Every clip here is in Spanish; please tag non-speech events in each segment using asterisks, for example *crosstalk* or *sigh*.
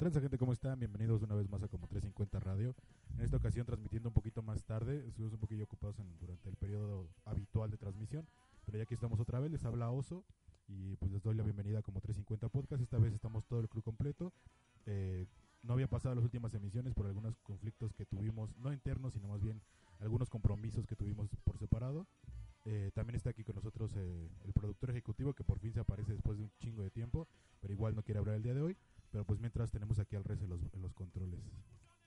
Transa gente, ¿cómo están? Bienvenidos una vez más a Como 350 Radio. En esta ocasión transmitiendo un poquito más tarde, estuvimos un poquillo ocupados en- durante el periodo habitual de transmisión, pero ya aquí estamos otra vez, les habla Oso y pues les doy la bienvenida a Como 350 Podcast. Esta vez estamos todo el crew completo. Eh, no había pasado las últimas emisiones por algunos conflictos que tuvimos, no internos, sino más bien algunos compromisos que tuvimos por separado. Eh, también está aquí con nosotros eh, el productor ejecutivo que por fin se aparece después de un chingo de tiempo, pero igual no quiere hablar el día de hoy. Pero pues mientras tenemos aquí al Rez en los, en los controles.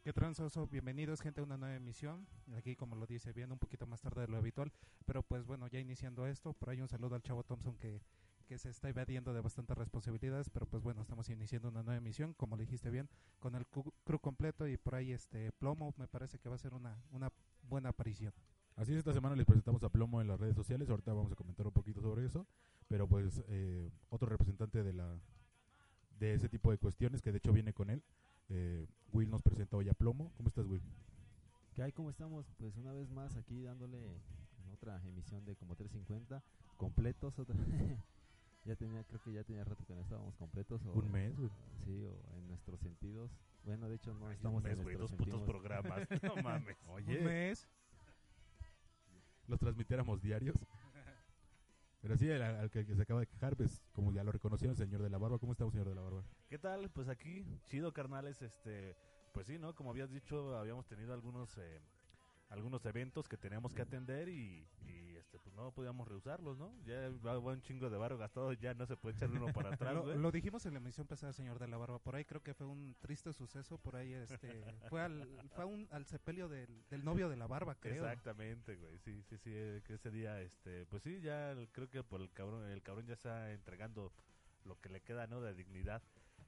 ¿Qué transoso? Bienvenidos gente a una nueva emisión. Aquí como lo dice bien, un poquito más tarde de lo habitual. Pero pues bueno, ya iniciando esto, por ahí un saludo al chavo Thompson que, que se está evadiendo de bastantes responsabilidades. Pero pues bueno, estamos iniciando una nueva emisión, como lo dijiste bien, con el crew completo y por ahí este Plomo me parece que va a ser una, una buena aparición. Así es, esta semana les presentamos a Plomo en las redes sociales. Ahorita vamos a comentar un poquito sobre eso. Pero pues eh, otro representante de la de ese tipo de cuestiones que de hecho viene con él. Eh, Will nos presenta hoy a Plomo. ¿Cómo estás, Will? ¿Qué hay? ¿Cómo estamos? Pues una vez más aquí dándole en otra emisión de como 350 completos. otra- *laughs* ya tenía, creo que ya tenía rato que no estábamos completos. O, Un mes, güey. Sí, o en nuestros sentidos. Bueno, de hecho no Ay, estamos un mes, en güey, dos putos programas. No *laughs* mames. Un mes. Los transmitiéramos diarios. Pero sí, al, al que, se acaba de quejar, pues como ya lo reconocieron, señor de la barba. ¿Cómo estamos, señor de la barba? ¿Qué tal? Pues aquí, chido, carnales. Este, pues sí, ¿no? Como habías dicho, habíamos tenido algunos eh, algunos eventos que teníamos que atender y, y, este, pues no podíamos rehusarlos, ¿no? Ya va, un chingo de barro gastado, ya no se puede echar uno para *laughs* atrás, Lo, güey. lo dijimos en la emisión pasada, señor de la barba. Por ahí creo que fue un triste suceso. Por ahí este *laughs* fue al, fue un, al sepelio del, del novio de la barba, creo. Exactamente, güey. Sí, sí, sí. eh, Que ese día, este, pues sí, ya creo que por el cabrón, el cabrón ya está entregando lo que le queda, ¿no? De dignidad.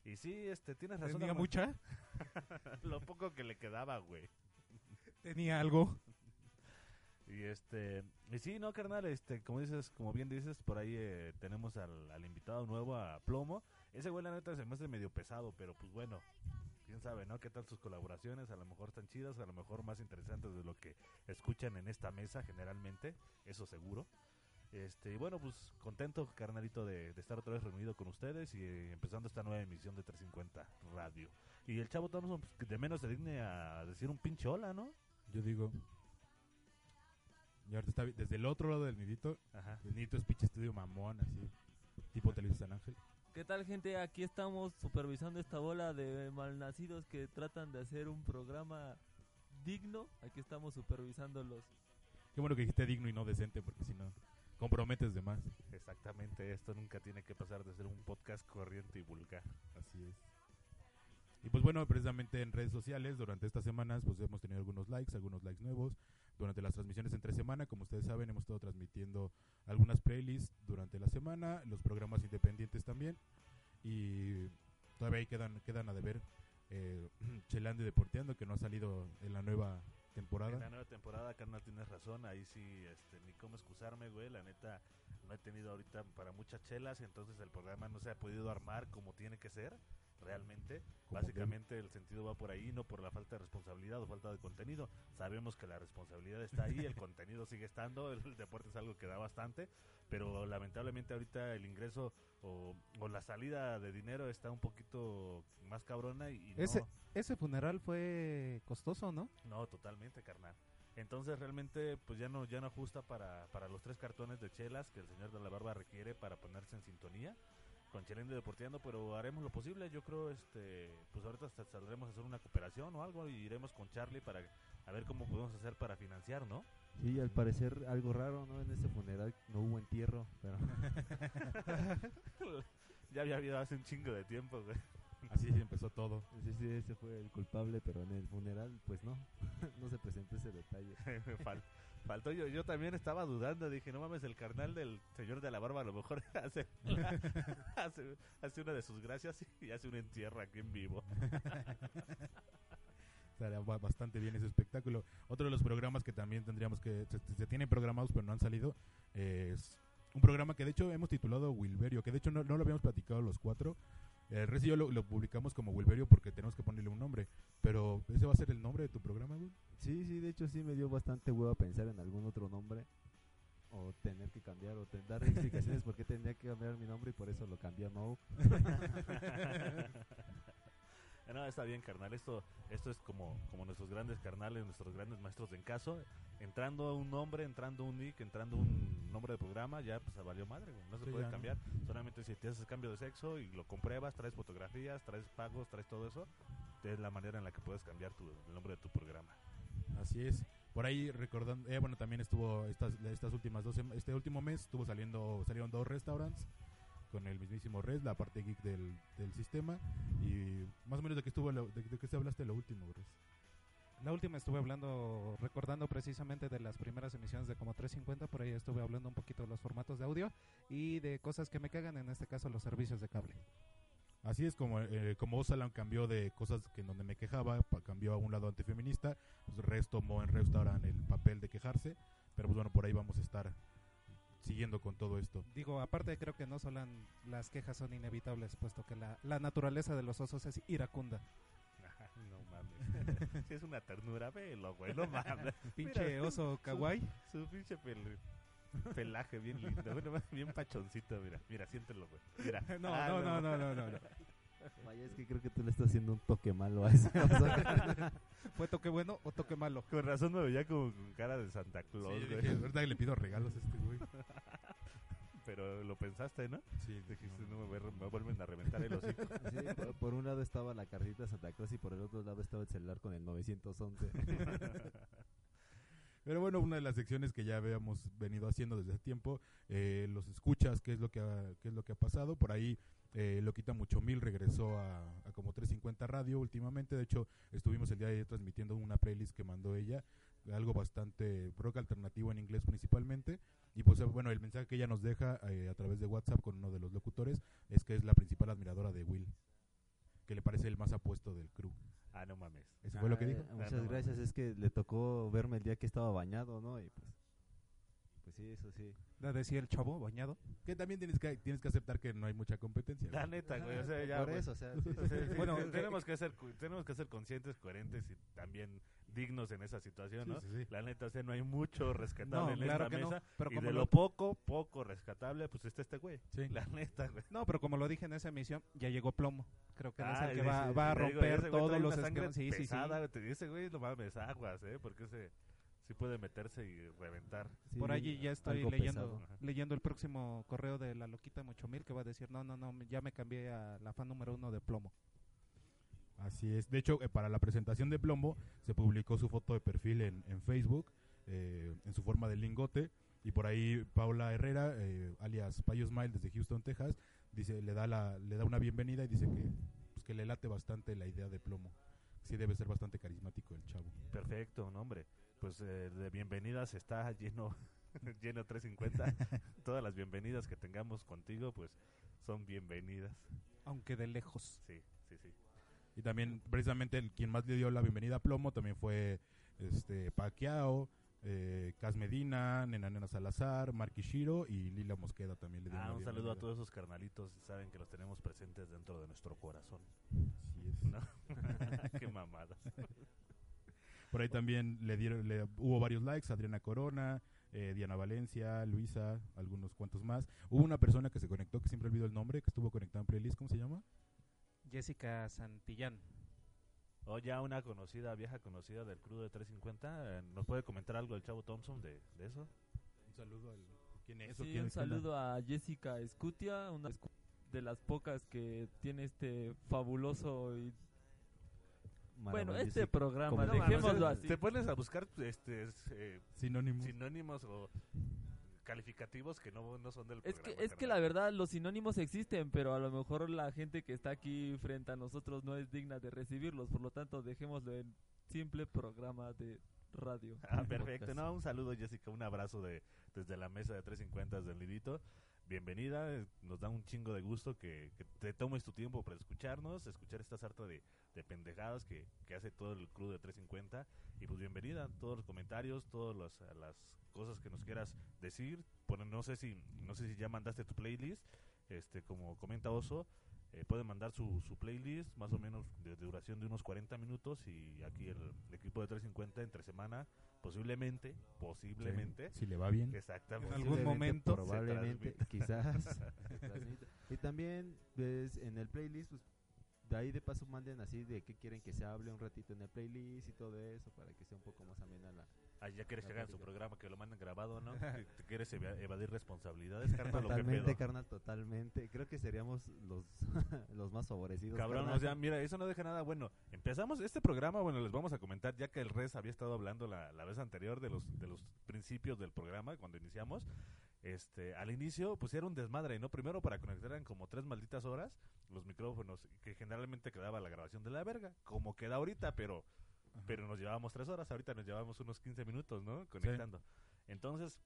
Y sí, este, tienes razón. Tenía mucha, *laughs* lo poco que le quedaba, güey. Tenía algo. *laughs* Y este, y sí, no, carnal, este, como dices, como bien dices, por ahí eh, tenemos al, invitado nuevo a Plomo. Ese güey, la neta, se me hace medio pesado, pero pues bueno, quién sabe, ¿no? ¿Qué tal sus colaboraciones? A lo mejor están chidas, a lo mejor más interesantes de lo que escuchan en esta mesa generalmente, eso seguro. Este, y bueno, pues contento, carnalito, de, de estar otra vez reunido con ustedes y eh, empezando esta nueva emisión de 350 Radio. Y el chavo Thompson, pues, de menos se digne a decir un pinche hola, ¿no? Yo digo. Y ahorita está desde el otro lado del nidito. Ajá. El nidito es pinche estudio mamón, así. Tipo Televisa San Ángel. ¿Qué tal gente? Aquí estamos supervisando esta bola de malnacidos que tratan de hacer un programa digno. Aquí estamos supervisándolos. Qué bueno que dijiste digno y no decente, porque si no, comprometes de más. Exactamente, esto nunca tiene que pasar de ser un podcast corriente y vulgar. Así es. Y pues bueno, precisamente en redes sociales, durante estas semanas, pues hemos tenido algunos likes, algunos likes nuevos. Durante las transmisiones entre semana, como ustedes saben, hemos estado transmitiendo algunas playlists durante la semana, los programas independientes también. Y todavía ahí quedan, quedan a deber eh, *clears throat* Chelando y Deporteando, que no ha salido en la nueva temporada. En la nueva temporada, carnal, tienes razón, ahí sí, este, ni cómo excusarme, güey, la neta, no he tenido ahorita para muchas chelas, entonces el programa no se ha podido armar como tiene que ser, realmente. Básicamente el sentido va por ahí, no por la falta de responsabilidad o falta de contenido. Sabemos que la responsabilidad está ahí, el *laughs* contenido sigue estando, el deporte es algo que da bastante, pero lamentablemente ahorita el ingreso o, o la salida de dinero está un poquito más cabrona y, y Ese, no, ese funeral fue costoso, ¿no? no, totalmente, carnal. Entonces realmente pues ya no ya no ajusta para, para los tres cartones de chelas que el señor de la barba requiere para ponerse en sintonía con Chelendo y Deporteando, pero haremos lo posible. Yo creo, este, pues ahorita hasta saldremos a hacer una cooperación o algo y iremos con Charlie para a ver cómo podemos hacer para financiar, ¿no? Sí, al parecer algo raro, ¿no? En ese funeral no hubo entierro, pero *laughs* ya había habido hace un chingo de tiempo, güey. Así empezó todo. Sí, sí, ese fue el culpable, pero en el funeral, pues no, *laughs* no se presentó ese detalle. *laughs* Fal- faltó yo, yo también estaba dudando, dije, no mames, el carnal del señor de la barba a lo mejor *laughs* *laughs* hace, hace, una de sus gracias y hace un entierro aquí en vivo. *laughs* Estaría ba- bastante bien ese espectáculo. Otro de los programas que también tendríamos que. Se, tienen programados, pero no han salido. es un programa que de hecho hemos titulado Wilberio, que de hecho no, no lo habíamos platicado los cuatro. El Reci y yo lo, lo publicamos como Wilberio porque tenemos que ponerle un nombre. Pero ese va a ser el nombre de tu programa, güey. Sí, sí, de hecho sí me dio bastante huevo pensar en algún otro nombre. O tener que cambiar, o dar explicaciones por qué tendría que cambiar mi nombre y por eso lo cambié a Mau. *laughs* no, está bien, carnal. Esto, esto es como, como nuestros grandes carnales, nuestros grandes maestros de caso. Entrando un nombre, entrando un nick, entrando un nombre de programa, ya pues valió madre, güey. No se Sí, puede cambiar. Solamente si te haces cambio de sexo y lo compruebas, traes fotografías, traes pagos, traes todo eso, es la manera en la que puedes cambiar tu, el nombre de tu programa. Así es. Por ahí recordando, eh, bueno, también estuvo estas, estas últimas dos, este último mes estuvo saliendo, salieron dos restaurants con el mismísimo Res, la parte geek del, del sistema y más o menos de qué estuvo, lo- de, de qué se hablaste lo último, Res. La última estuve hablando, recordando precisamente de las primeras emisiones de como 350, por ahí estuve hablando un poquito de los formatos de audio y de cosas que me cagan, en este caso los servicios de cable. Así es como, eh, como Osalan cambió de cosas que en donde me quejaba, pa- cambió a un lado antifeminista, pues tomó en Restaurant el papel de quejarse, pero pues bueno, por ahí vamos a estar siguiendo con todo esto. Digo, aparte creo que no solo han- las quejas son inevitables, puesto que la, la naturaleza de los osos es iracunda. No. Si es una ternura, velo, güey, no mames. *laughs* Pinche Mira, oso kawaii. Su pinche pel- pelaje bien lindo, bueno, más bien pachoncito, mira, mira, siéntelo, güey. Mira. *laughs* No, Ah, no, no, no, no, no, no. Vaya, es que creo que tú le estás haciendo un toque malo a ese. oso. *laughs* ¿Fue toque bueno o toque malo? Con razón me veía como con cara de Santa Claus, Sí, güey. dije, ahorita le pido regalos a este güey. Pero lo pensaste, ¿no? Sí, Dijiste, no. no me, vuel- me vuelven a reventar el hocico. *laughs* Sí, por, por un lado estaba la carrita de Santa Claus y por el otro lado estaba el celular con el 911. *laughs* Pero bueno, una de las secciones que ya habíamos venido haciendo desde hace tiempo, eh, los escuchas, qué es lo que ha, qué es lo que ha pasado. Por ahí eh, Loquita Mucho Mil regresó a, a como 350 Radio últimamente. De hecho, estuvimos el día de ayer transmitiendo una playlist que mandó ella, algo bastante rock alternativo en inglés principalmente. Y pues eh, bueno, el mensaje que ella nos deja eh, a través de WhatsApp con uno de los locutores es que es la principal admiradora de Will, que le parece el más apuesto del crew. Ah, no mames. Eso fue lo que Ah, dijo. eh, Muchas Ah, no, gracias, es que le tocó verme el día que estaba bañado, ¿no? Y pues, pues sí, eso sí. La decía el chavo bañado. Que también tienes que, tienes que aceptar que no hay mucha competencia. La neta, güey, o sea, ya, por eso, o sea, sí, sí, *laughs* Sí, sí. sí, Bueno, sí, eh, tenemos que ser cu- tenemos que ser conscientes, coherentes y también dignos en esa situación, ¿no? sí, sí. La neta, o sea, no hay mucho rescatable No, en claro esta que no. mesa. Pero y como de lo- lo poco, poco rescatable, pues está este güey. Sí. La neta, güey. No, pero como lo dije en esa emisión, ya llegó plomo. Creo que es Ah, el que va, a digo, romper güey todos los esquemas. Sí, sí, sí. pesada, güey, te dice, güey, no mames, aguas, ¿eh? Porque ese sí puede meterse y reventar. Sí, Por allí ya estoy leyendo pesado. Leyendo el próximo correo de la loquita Mucho Mil que va a decir, no, no, no, ya me cambié a la fan número uno de plomo. Así es. De hecho, eh, para la presentación de Plomo se publicó su foto de perfil en, en Facebook, eh, en su forma de lingote. Y por ahí Paula Herrera, eh, alias Payo Smile desde Houston, Texas, dice, le da la, le da una bienvenida y dice que, pues, que le late bastante la idea de Plomo. Sí debe ser bastante carismático el chavo. Perfecto, no, hombre. Pues eh, de bienvenidas está lleno, *laughs* lleno 350. *laughs* Todas las bienvenidas que tengamos contigo, pues son bienvenidas. Aunque de lejos. Sí, sí, sí. Y también, precisamente, el, quien más le dio la bienvenida a Plomo también fue este Paquiao, eh, Cas Medina, Nena Nena Salazar, Marquishiro y Lila Mosqueda también le dieron Ah, un saludo a todos esos carnalitos. Saben que los tenemos presentes dentro de nuestro corazón. Así es. ¿no? *laughs* Qué mamadas. Por ahí también le dieron, le, hubo varios likes, Adriana Corona, eh, Diana Valencia, Luisa, algunos cuantos más. Hubo una persona que se conectó, que siempre olvido el nombre, que estuvo conectada en playlist, ¿cómo se llama? Jessica Santillán. O ya una conocida, vieja conocida del crew de 350. eh, ¿Nos puede comentar algo el chavo Thompson de, de eso? Un saludo al... ¿Quién es? o Sí, quién- un la- saludo a Jessica Scutia, una de las pocas que tiene este fabuloso y bueno, este programa, No, dejémoslo mames, así. Te pones a buscar este, es, eh, Sinónimos. sinónimos o calificativos que no, no son del Es que, programa, es que la verdad, los sinónimos existen, pero a lo mejor la gente que está aquí frente a nosotros no es digna de recibirlos. Por lo tanto, dejémoslo en simple programa de radio. Ah, *laughs* perfecto. No, un saludo, Jessica. Un abrazo de, desde la mesa de 350 del Nidito. Bienvenida. eh, Nos da un chingo de gusto que, que te tomes tu tiempo para escucharnos, escuchar esta sarta de, de pendejadas que, que hace todo el club de 350. Y pues bienvenida. Todos los comentarios, todas las, las cosas que nos quieras decir. Bueno, no sé si no sé si ya mandaste tu playlist. Este, como comenta Oso, eh, pueden mandar su, su playlist, más o menos de duración de unos 40 minutos. Y aquí el, equipo de 350 entre semana, posiblemente, posiblemente, Si le va bien. exactamente. En algún momento probablemente, *laughs* se quizás. y también, pues, en el playlist, pues, de ahí de paso manden así de qué quieren que se hable un ratito en el playlist y todo eso para que sea un poco más amena la. Ah, ya quieres que La hagan su programa, que lo manden grabado, ¿no? *laughs* ¿Te quieres eva- evadir responsabilidades, carnal, Totalmente, carnal, totalmente. Creo que seríamos los, *laughs* los más favorecidos. Cabrón, o sea, mira, eso no deja nada bueno. Empezamos este programa, bueno, les vamos a comentar, ya que el Res había estado hablando la, la vez anterior de los, de los principios del programa, cuando iniciamos. Este, al inicio, era un desmadre, ¿no? Primero para conectar eran como tres malditas horas los micrófonos, que generalmente quedaba la grabación de la verga, como queda ahorita, pero pero nos llevábamos tres horas, ahorita nos llevábamos unos 15 minutos, ¿no? Conectando. Entonces,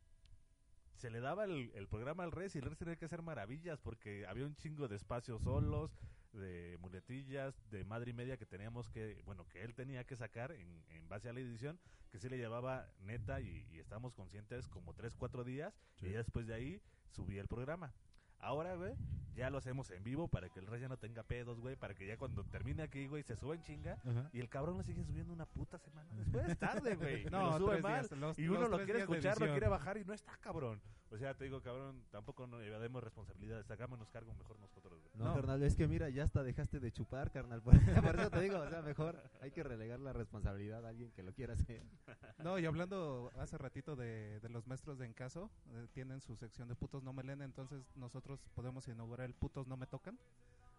se le daba el, el programa al Res y el Res tenía que hacer maravillas porque había un chingo de espacios solos, de muletillas, de madre y media que teníamos que, bueno, que él tenía que sacar en, en base a la edición, que sí le llevaba neta y, y estábamos conscientes como tres, cuatro días Sí. y ya después de ahí subía el programa. Ahora, güey, ya lo hacemos en vivo para que el Res ya no tenga pedos, güey, para que ya cuando termine aquí, güey, se suba en chinga Ajá. y el cabrón lo sigue subiendo una puta semana después, tarde, güey. *laughs* No, lo sube tres mal. días, los- y uno lo quiere escuchar, lo quiere bajar y no está, cabrón. O sea, te digo, cabrón, tampoco nos evademos responsabilidades. Sacámonos cargo mejor nosotros, güey. No, No. carnal, es que mira, ya hasta dejaste de chupar, carnal. Por, *laughs* por eso te digo, o sea, mejor hay que relegar la responsabilidad a alguien que lo quiera hacer. *laughs* No, y hablando hace ratito de, de los maestros de Encaso, eh, tienen su sección de putos no me leen, entonces nosotros podemos inaugurar el putos no me tocan.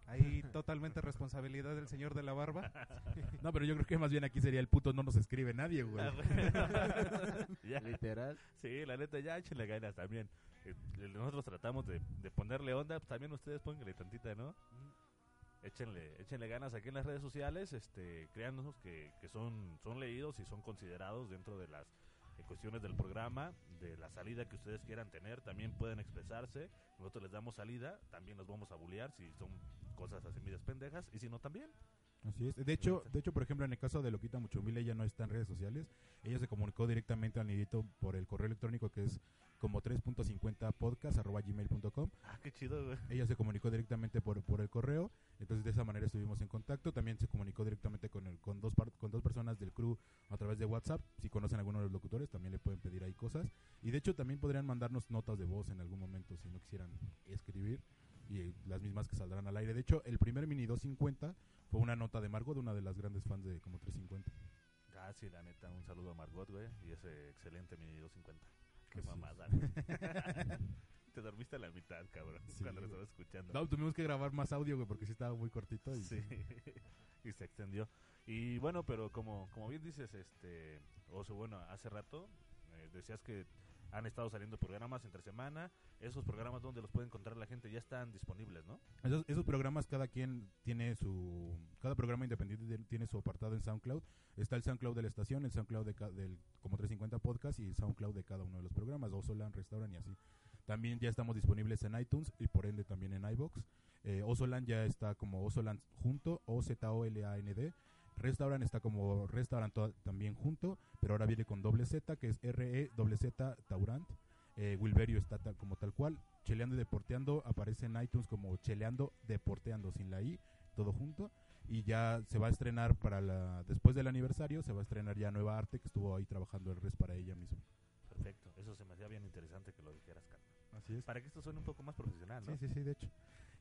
Ahí *laughs* totalmente responsabilidad del señor de la barba. No, pero yo creo que más bien aquí sería el puto no nos escribe nadie, *laughs* güey. *laughs* Ya. Literal. Sí, la neta, ya échenle ganas también. Eh, nosotros tratamos de, de ponerle onda, pues también ustedes pónganle tantita, ¿no? Échenle, échenle ganas aquí en las redes sociales, este, créanos que, que son, son leídos y son considerados dentro de las eh, cuestiones del programa, de la salida que ustedes quieran tener, también pueden expresarse, nosotros les damos salida, también los vamos a bullear si son cosas así medias pendejas, y si no también. Así es. De hecho, de hecho, por ejemplo, en el caso de Loquita Muchumil, ella no está en redes sociales. Ella se comunicó directamente al nidito por el correo electrónico que es como 3.50 podcast arroba gmail.com. Ah, qué chido, güey. Ella se comunicó directamente por, por el correo, entonces de esa manera estuvimos en contacto. También se comunicó directamente con, el, con, dos, par- con dos personas del crew a través de WhatsApp. Si conocen a alguno de los locutores, también le pueden pedir ahí cosas. Y de hecho, también podrían mandarnos notas de voz en algún momento si no quisieran escribir. Y eh, las mismas que saldrán al aire. De hecho, el primer Mini 250 fue una nota de Margot, una de las grandes fans de como 350. Ah, sí, la neta, un saludo a Margot, güey, y ese excelente Mini 250. Qué Así mamada. *laughs* Te dormiste a la mitad, cabrón, Sí, cuando lo estaba escuchando. No, tuvimos que grabar más audio, güey, porque sí estaba muy cortito. Y, Sí, *laughs* y se extendió. Y bueno, pero como, como bien dices, este, Oso, bueno, hace rato eh, decías que han estado saliendo programas entre semana. Esos programas donde los puede encontrar la gente ya están disponibles, ¿no? Esos, esos programas cada quien tiene su cada programa independiente de- tiene su apartado en SoundCloud está el SoundCloud de la estación el SoundCloud de del como 350 podcast y el SoundCloud de cada uno de los programas Osolan Restaurant y así también ya estamos disponibles en iTunes y por ende también en iBox eh, ya está como Osolan junto O Z O L A N D Restaurant está como Restaurant también junto pero ahora viene con doble Z que es R E doble Z Taurant eh, Wilberio está tal- como tal cual. Cheleando y Deporteando aparece en iTunes como Cheleando Deporteando sin la I, todo junto. Y ya se va a estrenar para la después del aniversario, se va a estrenar ya Nueva Arte, que estuvo ahí trabajando el res para ella misma. Perfecto. Eso se me hacía bien interesante que lo dijeras, Carlos. Así es. Para que esto suene un poco más profesional, ¿no? Sí, sí, sí, de hecho.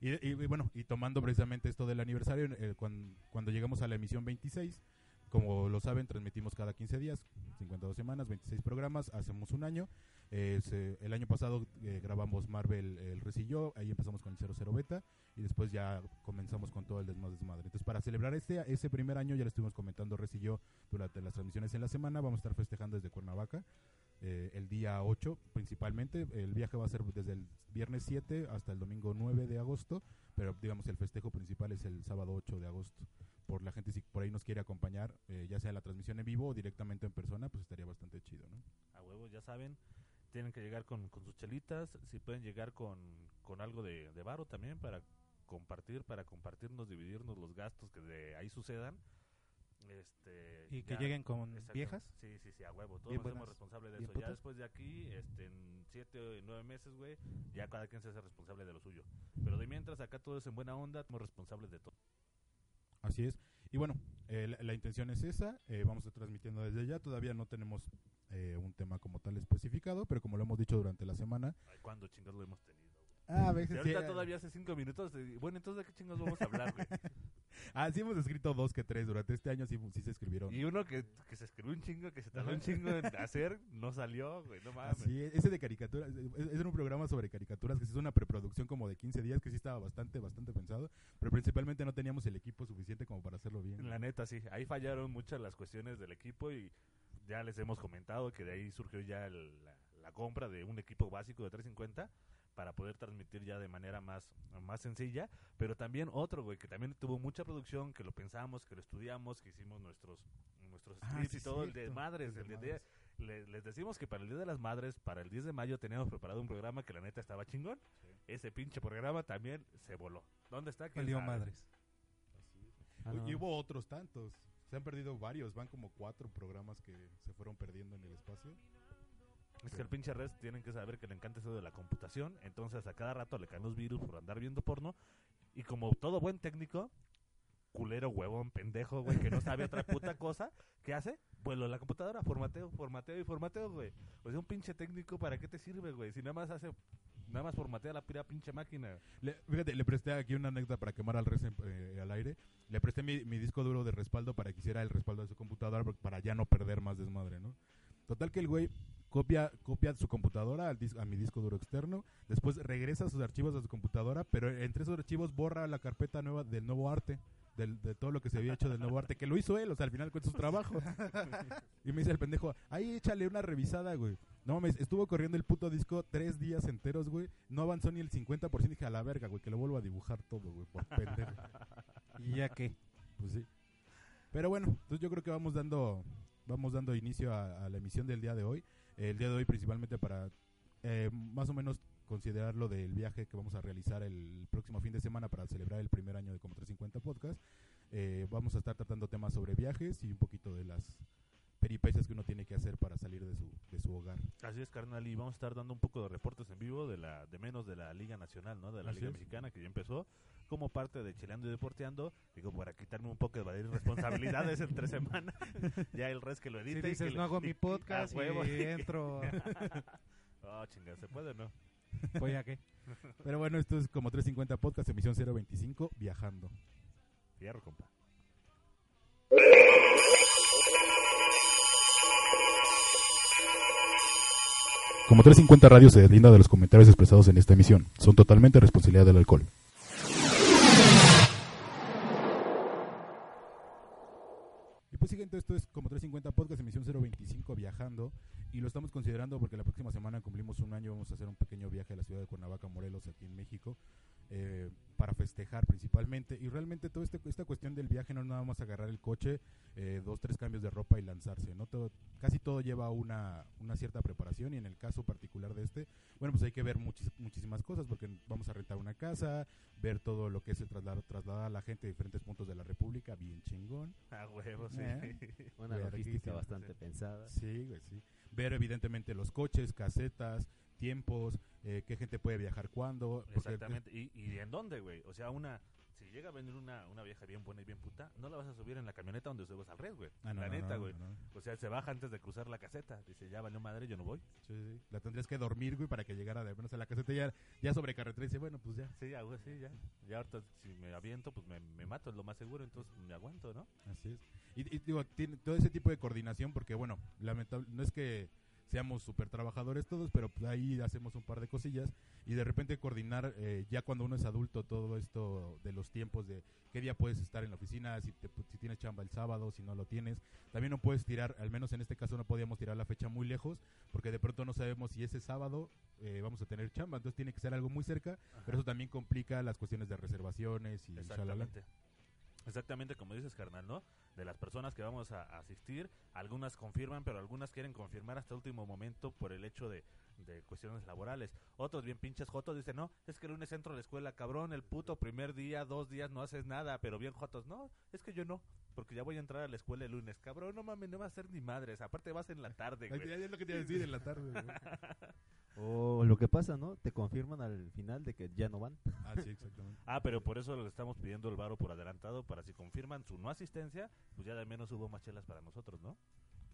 Y, bueno, y tomando precisamente esto del aniversario, eh, cuan- cuando, llegamos a la emisión 26, como lo saben, transmitimos cada 15 días, 52 semanas, 26 programas, hacemos un año. Eh, se- el año pasado eh, grabamos Marvel El Res y yo, ahí empezamos con el 00 Beta y después ya comenzamos con todo el desmadre. Entonces, para celebrar este ese primer año, ya lo estuvimos comentando Res y yo durante las transmisiones en la semana, vamos a estar festejando desde Cuernavaca eh, el día 8 principalmente. El viaje va a ser desde el viernes 7 hasta el domingo 9 de agosto, pero digamos el festejo principal es el sábado 8 de agosto. Por la gente si por ahí nos quiere acompañar, eh, ya sea la transmisión en vivo o directamente en persona, pues estaría bastante chido, ¿no? A huevo, ya saben. Tienen que llegar con, con sus chelitas. Si pueden llegar con, con algo de, de varo también para compartir, para compartirnos, dividirnos los gastos que de ahí sucedan. Este, Y que ya- lleguen con Exacto. viejas. Sí, sí, sí, a huevo. Todos nos hacemos responsables de eso. Ya después de aquí, este, en siete o nueve meses, güey, ya cada quien se hace responsable de lo suyo. Pero de mientras, acá todo es en buena onda, somos responsables de todo. Así es. Y bueno, eh, la, la intención es esa. eh, vamos a transmitiendo desde ya. Todavía no tenemos eh, un tema como tal especificado, pero como lo hemos dicho durante la semana. Ay, ¿Cuándo chingados lo hemos tenido? Ah, a Y veces ahorita todavía hace cinco minutos. eh, Bueno, entonces, ¿de qué chingados vamos a hablar, güey? *laughs* Ah, sí hemos escrito dos que tres. Durante este año sí, sí se escribieron. Y uno que, que se escribió un chingo, que se tardó un chingo en *laughs* hacer, no salió, güey, no mames. Es, ese de caricaturas, es un programa sobre caricaturas que se hizo una preproducción como de 15 días que sí estaba bastante, bastante pensado, pero principalmente no teníamos el equipo suficiente como para hacerlo bien. La neta, sí. Ahí fallaron muchas las cuestiones del equipo y ya les hemos comentado que de ahí surgió ya el- la, la compra de un equipo básico de 350 para poder transmitir ya de manera más, más sencilla. Pero también otro, güey, que también tuvo mucha producción, que lo pensamos, que lo estudiamos, que hicimos nuestros nuestros Ah, scripts sí, y todo el de madres. el de El de madres. le- les decimos que para el Día de las Madres, para el 10 de mayo, teníamos preparado un programa que la neta estaba chingón. Ese pinche programa también se voló. ¿Dónde está? ¿Quién Valió madres. Ah, no. Y hubo otros tantos. Se han perdido varios, van como cuatro programas que se fueron perdiendo en el espacio. Es que el pinche Res tienen que saber que le encanta eso de la computación, entonces a cada rato le caen los virus por andar viendo porno. Y como todo buen técnico, culero, huevón, pendejo, güey, que no sabe otra puta cosa, ¿qué hace? Vuelo la computadora, formateo, formateo y formateo, güey. O sea, un pinche técnico, ¿para qué te sirve, güey? Si nada más hace, nada más formatea la pira pinche máquina. Le, fíjate, le presté aquí una anécdota para quemar al res en- eh, al aire. Le presté mi, mi disco duro de respaldo para que hiciera el respaldo de su computadora para ya no perder más desmadre, ¿no? Total que el güey copia, copia su computadora al dis- a mi disco duro externo, después regresa sus archivos a su computadora, pero entre esos archivos borra la carpeta nueva del nuevo arte, del, de todo lo que se había hecho del nuevo arte, que lo hizo él, o sea, al final con su trabajo. *laughs* y me dice el pendejo, ahí échale una revisada, güey. No mames, estuvo corriendo el puto disco tres días enteros, güey. No avanzó ni el 50%. Dije, a la verga, güey, que lo vuelvo a dibujar todo, güey, por pendejo. *laughs* Y ya que. Pues sí. Pero bueno, entonces yo creo que vamos dando vamos dando inicio a, a la emisión del día de hoy. El día de hoy principalmente para eh, más o menos considerar lo del viaje que vamos a realizar el próximo fin de semana para celebrar el primer año de Como 350 Podcast. Eh, vamos a estar tratando temas sobre viajes y un poquito de las peripecias que uno tiene que hacer para salir de su, de su hogar. Así es, carnal, y vamos a estar dando un poco de reportes en vivo de la de menos de la Liga Nacional, ¿no? De la Así Liga es. Mexicana que ya empezó como parte de Chileando y Deporteando, digo, para quitarme un poco de responsabilidades *laughs* entre semana, *laughs* ya el res que lo Si edite. y dices, que no le- hago *laughs* y- mi y- podcast a huevo. y entro. Oh, chinga, ¿se puede o no? Pues ya que. Pero bueno, esto es como 350 Podcast, emisión 025, viajando. Fierro, compa. Como 350 Radio se deslinda de los comentarios expresados en esta emisión. Son totalmente responsabilidad del alcohol. Y pues siguiente, esto es como 350 Podcast, emisión 025, viajando. Y lo estamos considerando porque la próxima semana cumplimos un año, vamos a hacer un pequeño viaje a la ciudad de Cuernavaca, Morelos, aquí en México, eh, para festejar principalmente. Y realmente toda este, esta cuestión del viaje no es nada más agarrar el coche, eh, dos, tres cambios de ropa y lanzarse. ¿no? Todo, casi todo lleva una, una cierta preparación y en el caso particular de este, bueno, pues hay que ver muchis- muchísimas cosas porque vamos a rentar una casa, ver todo lo que es el trasladar, trasladar a la gente de diferentes puntos de la República, bien chingón. A huevo, sí. Eh. Una logística sí. bastante pensada. Sí, güey, sí. Ver evidentemente los coches, casetas, tiempos, eh, qué gente puede viajar cuándo. Exactamente. ¿Y, ¿Y en dónde, güey? O sea, una... Si llega a venir una, una vieja bien buena y bien puta, no la vas a subir en la camioneta donde subes al red, güey. Ah, no, la no, neta, güey. no. O sea, se baja antes de cruzar la caseta. Dice, ya valió madre, yo no voy. Sí, sí. La tendrías que dormir, güey, para que llegara de menos a la caseta ya, ya sobre carretera y dice, bueno, pues ya. Sí, ya, güey, sí, ya. Ya ahorita si me aviento, pues me, me mato, es lo más seguro, entonces me aguanto, ¿no? Así es. Y, y digo, tiene todo ese tipo de coordinación porque, bueno, lamentable, no es que seamos súper trabajadores todos, pero pues, ahí hacemos un par de cosillas y de repente coordinar eh, ya cuando uno es adulto todo esto de los tiempos de qué día puedes estar en la oficina, si, te- si tienes chamba el sábado, si no lo tienes. También no puedes tirar, al menos en este caso no podíamos tirar la fecha muy lejos porque de pronto no sabemos si ese sábado eh, vamos a tener chamba, entonces tiene que ser algo muy cerca, pero eso también complica las cuestiones de reservaciones y shalala. Exactamente. Como dices, carnal, ¿no? De las personas que vamos a asistir, algunas confirman, pero algunas quieren confirmar hasta último momento por el hecho de, de cuestiones laborales. Otros bien pinches jotos dicen, no, es que el lunes entro a la escuela, cabrón, el puto primer día, dos días no haces nada, pero bien jotos, no, es que yo no, porque ya voy a entrar a la escuela el lunes, cabrón, no mames, no va a ser ni madres, aparte vas en la tarde, güey. ya es lo que te iba a decir en la tarde. güey. *laughs* O lo que pasa, ¿no? Te confirman al final de que ya no van. Ah, sí, exactamente. *laughs* Ah, pero por eso le estamos pidiendo el varo por adelantado, para si confirman su no asistencia, pues ya de menos hubo más chelas para nosotros, ¿no?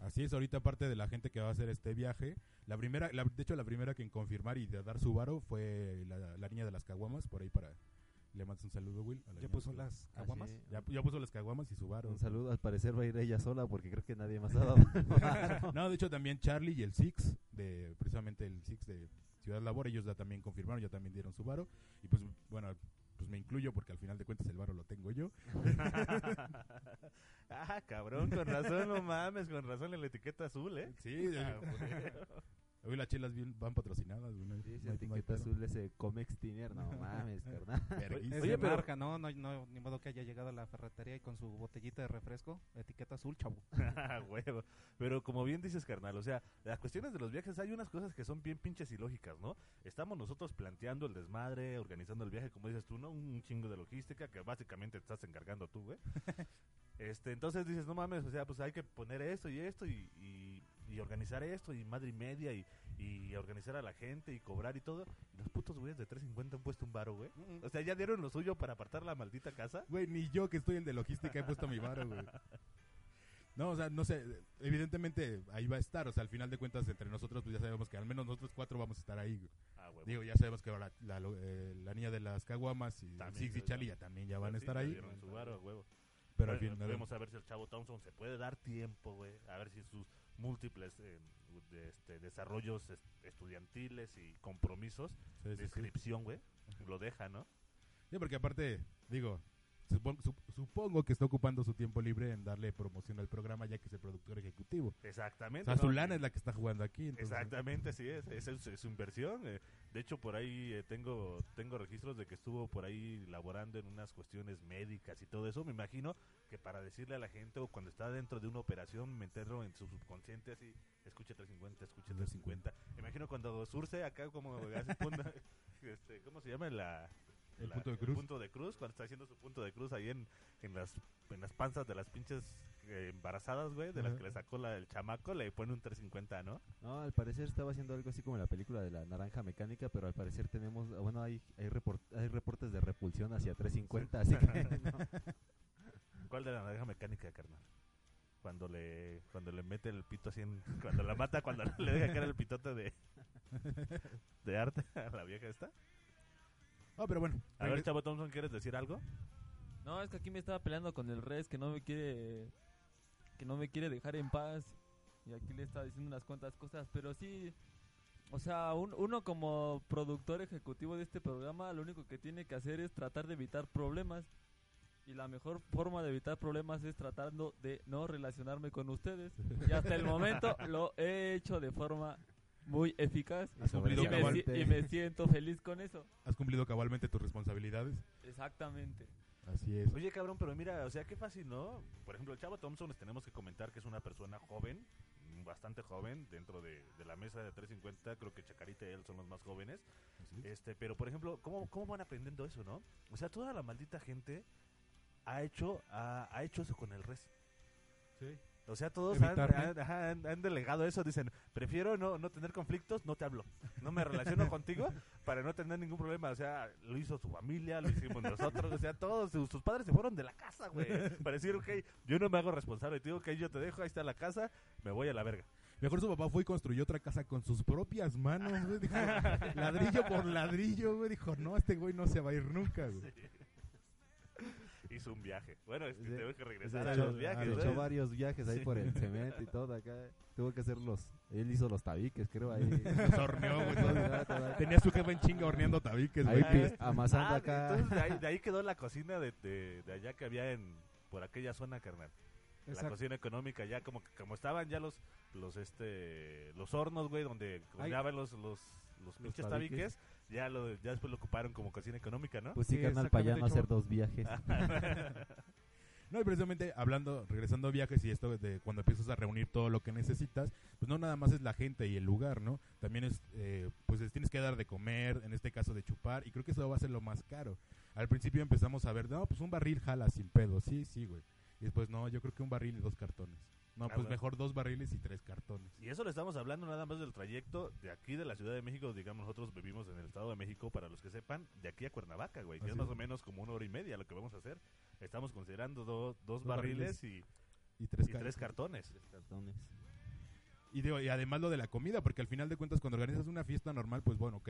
Así es, ahorita parte de la gente que va a hacer este viaje, la primera, la- de hecho la primera que en confirmar y de dar su varo fue la, la niña de las caguamas, por ahí para, le mandas un saludo, Will. a la ¿Ya puso las- caguamas? Ah, sí. Ya, ya puso las caguamas y su varo. Un saludo, al parecer va a ir ella sola porque creo que nadie más ha dado. *laughs* No, de hecho también Charlie y el Six, de precisamente el Six de Ciudad Labor, ellos ya también confirmaron, ya también dieron su varo. Y pues bueno, pues me incluyo porque al final de cuentas el varo lo tengo yo. *laughs* ah, cabrón, con razón, no mames, con razón en la etiqueta azul, ¿eh? Sí, Ah. Hoy las chelas bien, van patrocinadas. hay- Sí, esa etiqueta azul, ese Comex Tiner, no *laughs* mames, carnal. *laughs* Oye, pero- marca, ¿no? No, no, ni modo que haya llegado a la ferretería y con su botellita de refresco, etiqueta azul, chavo. *laughs* Ah, huevo. Pero como bien dices, carnal, o sea, las cuestiones de los viajes hay unas cosas que son bien pinches y lógicas, ¿no? Estamos nosotros planteando el desmadre, organizando el viaje, como dices tú, ¿no? Un chingo de logística que básicamente te estás encargando tú, güey. Este, entonces dices, no mames, o sea, pues hay que poner esto y esto y, y, y organizar esto y madre y media y, y organizar a la gente y cobrar y todo. Y los putos güeyes de 350 han puesto un varo, güey. O sea, ya dieron lo suyo para apartar la maldita casa. Güey, ni yo que estoy el de logística he puesto mi varo, güey. No, o sea, no sé, evidentemente ahí va a estar, o sea, al final de cuentas entre nosotros pues ya sabemos que al menos nosotros cuatro vamos a estar ahí. güey. Ah. Digo, ya sabemos que la, la, lo- eh, la niña de las caguamas y Six y ya- Charlie ya también ya van a estar ahí. su varo, huevo. Pero al final... Vamos a ver si el chavo Thompson se puede dar tiempo, güey. A ver si sus múltiples eh, de- este, desarrollos est- estudiantiles y compromisos Sí, sí, de sí. inscripción, güey, lo deja, ¿no? Sí, porque aparte, digo, supongo que está ocupando su tiempo libre en darle promoción al programa ya que es el productor ejecutivo. O Exactamente. sea, su ¿no? lana es la que está jugando aquí. entonces- Exactamente, sí, es, es, es- es su inversión. eh. De hecho, por ahí eh, tengo tengo registros de que estuvo por ahí laborando en unas cuestiones médicas y todo eso. Me imagino que para decirle a la gente o cuando está dentro de una operación, meterlo en su subconsciente así, escuche 350, escuche 350. Me imagino cuando surce acá como *laughs* este, ¿cómo se llama? La, El la- punto de cruz. punto de cruz, cuando está haciendo su punto de cruz ahí en, en las en las panzas de las pinches eh, embarazadas, güey, de las que le sacó la, el chamaco, le pone un 350, ¿no? No, al parecer estaba haciendo algo así como la película de la naranja mecánica, pero al parecer tenemos, bueno, hay hay, report- hay reportes de repulsión hacia 350, así que *laughs* no. ¿Cuál de la naranja mecánica, carnal? Cuando le cuando le mete el pito así en, cuando la mata, cuando *laughs* le deja caer el pitote de de arte a la vieja esta. Ah, pero bueno. A ver, Chavo Thompson, ¿quieres decir algo? No, es que aquí me estaba peleando con el Res que no me quiere que no me quiere dejar en paz y aquí le estaba diciendo unas cuantas cosas, pero sí o sea, un- uno como productor ejecutivo de este programa lo único que tiene que hacer es tratar de evitar problemas y la mejor forma de evitar problemas es tratando de no relacionarme con ustedes y hasta el momento lo he hecho de forma muy eficaz Has cumplido y me, cabal. si- y me siento feliz con eso. Has cumplido cabalmente tus responsabilidades. Exactamente. Así es. Oye, cabrón, pero mira, o sea, qué fácil, ¿no? Por ejemplo, el Chavo Thompson les tenemos que comentar que es una persona joven, bastante joven, dentro de, de la mesa de 350, creo que Chacarita y él son los más jóvenes. Así es. Este, pero por ejemplo, ¿cómo, ¿cómo van aprendiendo eso, no? O sea, toda la maldita gente ha hecho, ha, ha hecho eso con el res. Sí. O sea, todos han, Evitarme. han- ajá, han- han delegado eso. Dicen, prefiero no, no tener conflictos, no te hablo. No me relaciono *laughs* contigo para no tener ningún problema. O sea, lo hizo su familia, lo hicimos nosotros. O sea, todos sus, sus padres se fueron de la casa, güey. Para decir, ok, yo no me hago responsable. Te digo, ok, yo te dejo, ahí está la casa, me voy a la verga. Mejor su papá fue y construyó otra casa con sus propias manos, güey. Dijo, *laughs* ladrillo por ladrillo, güey. Dijo, no, este güey no se va a ir nunca, güey. Hizo un viaje. Bueno, es que Sí. tengo que regresar a los viajes. se ¿no? echó varios viajes ahí Sí. por el cemento y todo acá. Tuvo que hacer los. Él hizo los tabiques, creo. Ahí. Los horneó, güey. Tenía su jefe en chinga horneando tabiques, güey. amasando Ah, acá. Entonces de ahí, de ahí quedó la cocina de, de, de allá que había en por aquella zona, carnal. La cocina económica ya como que- como estaban ya los los este los hornos, güey, donde horneaban los los los pinches tabiques. tabiques, ya lo ya después lo ocuparon como cocina económica, ¿no? Pues sí, Sí, carnal, para allá no hacer dos viajes. *laughs* *laughs* No, y precisamente hablando, regresando a viajes y esto de cuando empiezas a reunir todo lo que necesitas, pues no nada más es la gente y el lugar, ¿no? También es, eh, pues les tienes que dar de comer, en este caso de chupar, y creo que eso va a ser lo más caro. Al principio empezamos a ver, no, pues un barril jala sin pedo, sí, sí, güey. Y después, no, yo creo que un barril y dos cartones. No, Ah, pues bueno. mejor dos barriles y tres cartones. Y eso le estamos hablando nada más del trayecto de aquí de la Ciudad de México, digamos nosotros vivimos en el Estado de México, para los que sepan, de aquí a Cuernavaca, güey, que Así es más es. o menos como una hora y media lo que vamos a hacer. Estamos considerando do- dos Dos barriles, y, Y tres, y car- tres cartones. Cartones. Y, digo, y además lo de la comida, porque al final de cuentas cuando organizas una fiesta normal, pues bueno, ok,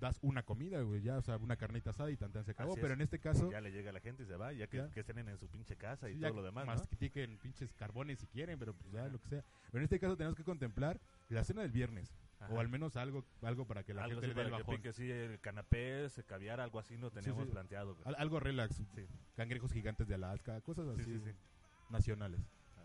das una comida, güey, ya, o sea, una carnita asada y tan tan se acabó. Así pero es. en este caso, Ya le llega a la gente y se va, ya que, Ya. que estén en su pinche casa y sí, todo lo demás, ¿no? mastiquen pinches carbones si quieren, pero pues ya lo que sea. Pero en este caso tenemos que contemplar la cena del viernes, Ajá. o al menos algo algo para que la algo gente le dé el que bajón. pique, sí, el canapés, caviar, algo así no teníamos sí. planteado. Al- algo relax, cangrejos gigantes de Alaska, cosas así Sí, sí, sí. nacionales. Ah.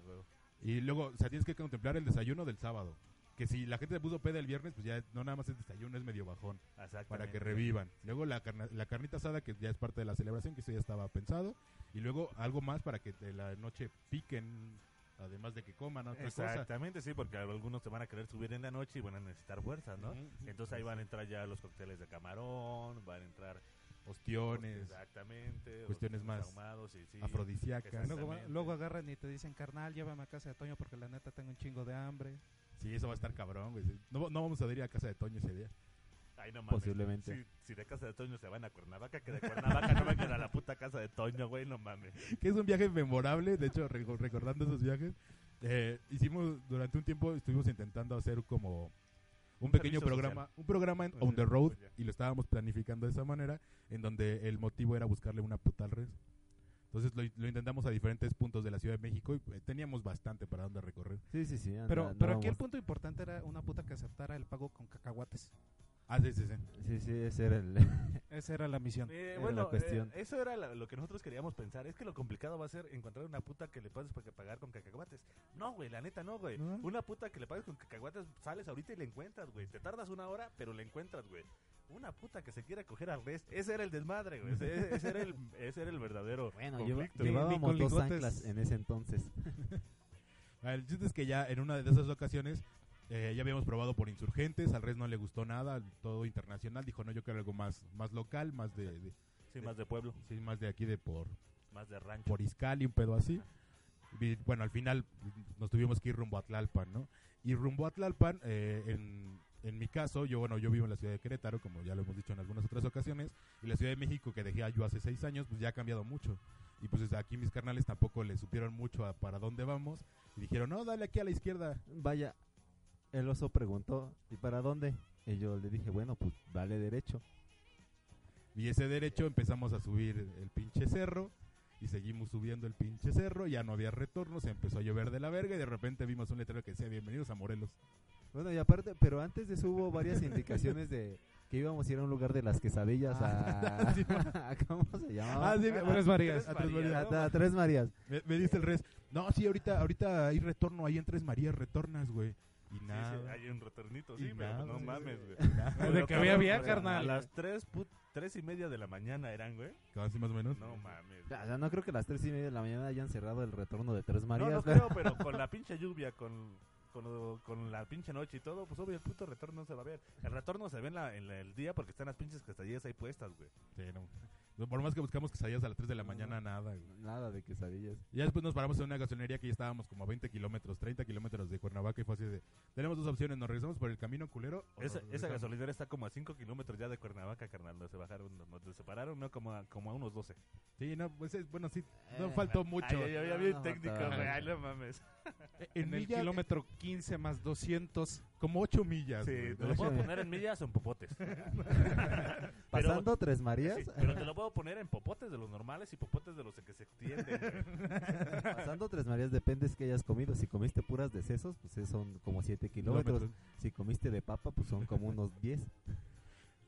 Y luego, o sea, tienes que contemplar el desayuno del sábado. Que si la gente se puso peda el viernes, pues ya no nada más es desayuno, es medio bajón. para que revivan. Luego la, carna- la carnita asada, que ya es parte de la celebración, que eso ya estaba pensado. Y luego algo más para que de la noche piquen, además de que coman otra cosa. Exactamente, sí, porque algunos se van a querer subir en la noche y van a necesitar fuerzas, ¿no? Entonces ahí van a entrar ya los cócteles de camarón, van a entrar Ostiones, exactamente, cuestiones más ahumados sí. afrodisíacas. Luego, agarran y te dicen, carnal, llévame a casa de Toño porque la neta tengo un chingo de hambre. Sí, eso va a estar cabrón, güey. No, no vamos a ir a casa de Toño ese día. Ay, no mames. Posiblemente. Si, si de casa de Toño se van a Cuernavaca, que de Cuernavaca no vengan a la puta casa de Toño, güey, no mames. *laughs* que es un viaje memorable, de hecho, reco- recordando esos viajes, eh, hicimos, durante un tiempo estuvimos intentando hacer como un, pequeño servicio programa, un programa en Pues, On the eh, Road, pues, y lo estábamos planificando de esa manera, en donde el motivo era buscarle una puta al res. Entonces lo, lo intentamos a diferentes puntos de la Ciudad de México y eh, teníamos bastante para donde recorrer. Sí, sí, sí. anda- Pero, pero aquí el punto importante era una puta que aceptara el pago con cacahuates. Ah, sí, sí, sí. Sí, sí, ese era el. *laughs* Esa era la misión. Eh, Era bueno, la cuestión. eh, eso era la- lo que nosotros queríamos pensar. Es que lo complicado va a ser encontrar una puta que le pagues para que pagar con cacahuates. No, güey, la neta no, güey. ¿No? Una puta que le pagues con cacahuates, sales ahorita y la encuentras, güey. Te tardas una hora, pero la encuentras, güey. Una puta que se quiera coger al rest, ese era el desmadre, güey. Ese, ese era el, *laughs* ese era el verdadero Bueno, conflicto. Llevábamos con dos anclas en ese entonces. *laughs* El chiste es que ya en una de esas ocasiones eh, ya habíamos probado por insurgentes, al res no le gustó nada, todo internacional, dijo no, yo quiero algo más, más local, más de, de- Sí, más de pueblo, sí, más de aquí de por, más de rancho. por Izcali, un pedo así. Y, bueno, al final nos tuvimos que ir rumbo a Tlalpan, ¿no? Y rumbo a Tlalpan, eh, en, en mi caso, yo bueno, yo vivo en la ciudad de Querétaro, como ya lo hemos dicho en algunas otras ocasiones, y la ciudad de México que dejé yo hace seis años, pues ya ha cambiado mucho. Y pues aquí mis carnales tampoco le supieron mucho a para dónde vamos, y dijeron, no, dale aquí a la izquierda. Vaya, el oso preguntó, ¿y para dónde? Y yo le dije, bueno, pues dale derecho. Y ese derecho empezamos a subir el pinche cerro, y seguimos subiendo el pinche cerro, ya no había retorno, se empezó a llover de la verga, y de repente vimos un letrero que decía, bienvenidos a Morelos. Bueno, y aparte, pero antes de eso hubo varias indicaciones de que íbamos a ir a un lugar de las quesadillas a... Sí, *laughs* a- ¿Cómo se llamaba? Ah, sí, A Tres Marías. a Tres Marías. A, a Tres Marías. Me, me dice el res, no, sí, ahorita, ahorita hay retorno ahí en Tres Marías, retornas, güey. Y Sí, sí, nada. hay un retornito, Y sí, pero nada, no sí, mames, sí. güey. *laughs* Nada. De que había, había, cabrón, A carnal. las tres, put- tres y media de la mañana eran, güey. Así más o menos. No mames. O sea, no creo que a las tres y media de la mañana hayan cerrado el retorno de Tres No, Marías. no pero- creo, pero con la pinche lluvia, con, con, lo- con la pinche noche y todo, pues obvio el puto retorno no se va a ver. El retorno se ve en, la, en la- el día porque están las pinches quesadillas ahí puestas, güey. Sí, no. Por más que buscamos que salías a las 3 de la mañana, nada, güey. Nada de quesadillas. Y ya después nos paramos en una gasolinería que ya estábamos como a 20 kilómetros, 30 kilómetros de Cuernavaca y fue así de... Tenemos dos opciones, nos regresamos por el camino culero o Esa, esa regresamos". gasolinera está como a 5 kilómetros ya de Cuernavaca, carnal. Nos, se bajaron, nos separaron, ¿no? Como a, como a unos 12. Sí, no, pues es- bueno, sí, no Eh, faltó mucho. Ay, ay, ay, bien No, técnico, güey. Ay, no mames. en, En el kilómetro 15 más 200. Como 8 millas. Sí, güey. te lo puedo poner en millas o en popotes. *laughs* Pasando Tres Marías. Sí, pero te lo puedo poner en popotes de los normales y popotes de los que se extienden, güey. *laughs* Pasando Tres Marías depende es que hayas comido. Si comiste puras de sesos, pues eh, son como 7 kilómetros. Kilómetros. Si comiste de papa, pues son como unos 10.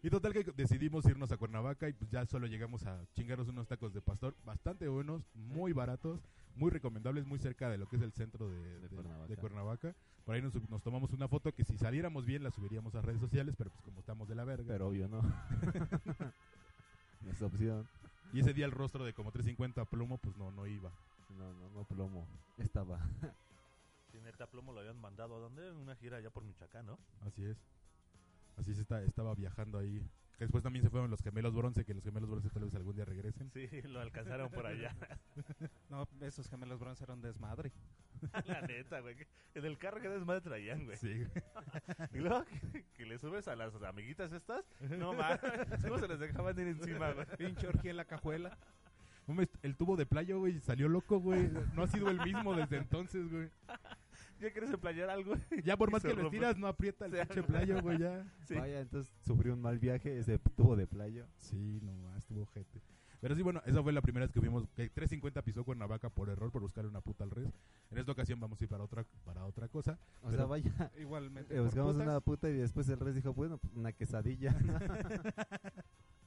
Y total que decidimos irnos a Cuernavaca y pues ya solo llegamos a chingarnos unos tacos de pastor bastante buenos, muy baratos, muy recomendables, muy cerca de lo que es el centro de, de- de Cuernavaca. Cuernavaca. Por ahí nos tomamos una foto que si saliéramos bien la subiríamos a redes sociales, pero pues como estamos de la verga. Pero obvio no. *laughs* no es opción. Y ese día el rostro de como 350 plomo pues no, no iba. No, no, no plomo. Estaba. *laughs* Sí, neta, plomo lo habían mandado a dónde? En una gira allá por Michoacán, ¿no? Así es. Así se está, estaba viajando ahí. Después también se fueron los gemelos bronce, que los gemelos bronce tal vez algún día regresen. Sí, lo alcanzaron por allá. *laughs* No, esos gemelos bronce eran desmadre. *laughs* La neta, güey. que En el carro que desmadre traían, güey. Sí. *laughs* Y luego que, que le subes a las amiguitas estas. No mames, ¿cómo se les dejaban ir encima, güey? Pinche orgía en la cajuela. Hombre, el tubo de playo, güey, salió loco, güey. No ha sido el mismo desde entonces, güey. ¿Ya quieres emplayar algo? *laughs* Ya por más se que lo estiras, no aprieta el Sí, pinche playo, güey, ya. *laughs* Sí. Vaya, entonces sufrió un mal viaje ese tubo de playo. Sí, nomás, estuvo gente. Pero sí, bueno, esa fue la primera vez que vimos que 350 pisó Cuernavaca por error, por buscar una puta al res. En esta ocasión vamos a ir para otra, para otra cosa. O sea, vaya. *laughs* Igualmente. eh, por buscamos putas, una puta y después el rey dijo, bueno, pues una quesadilla.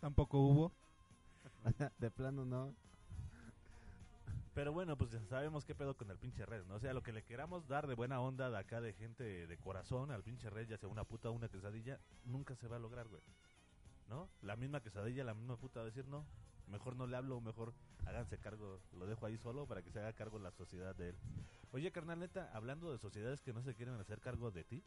Tampoco hubo. de plano no. Pero bueno, pues ya sabemos qué pedo con el pinche red, ¿no? O sea, lo que le queramos dar de buena onda de acá de gente de corazón al pinche red, ya sea una puta o una quesadilla, nunca se va a lograr, güey. ¿No? La misma quesadilla, la misma puta a decir, no, mejor no le hablo, mejor háganse cargo, lo dejo ahí solo para que se haga cargo la sociedad de él. Oye, carnal, neta, hablando de sociedades que no se quieren hacer cargo de ti,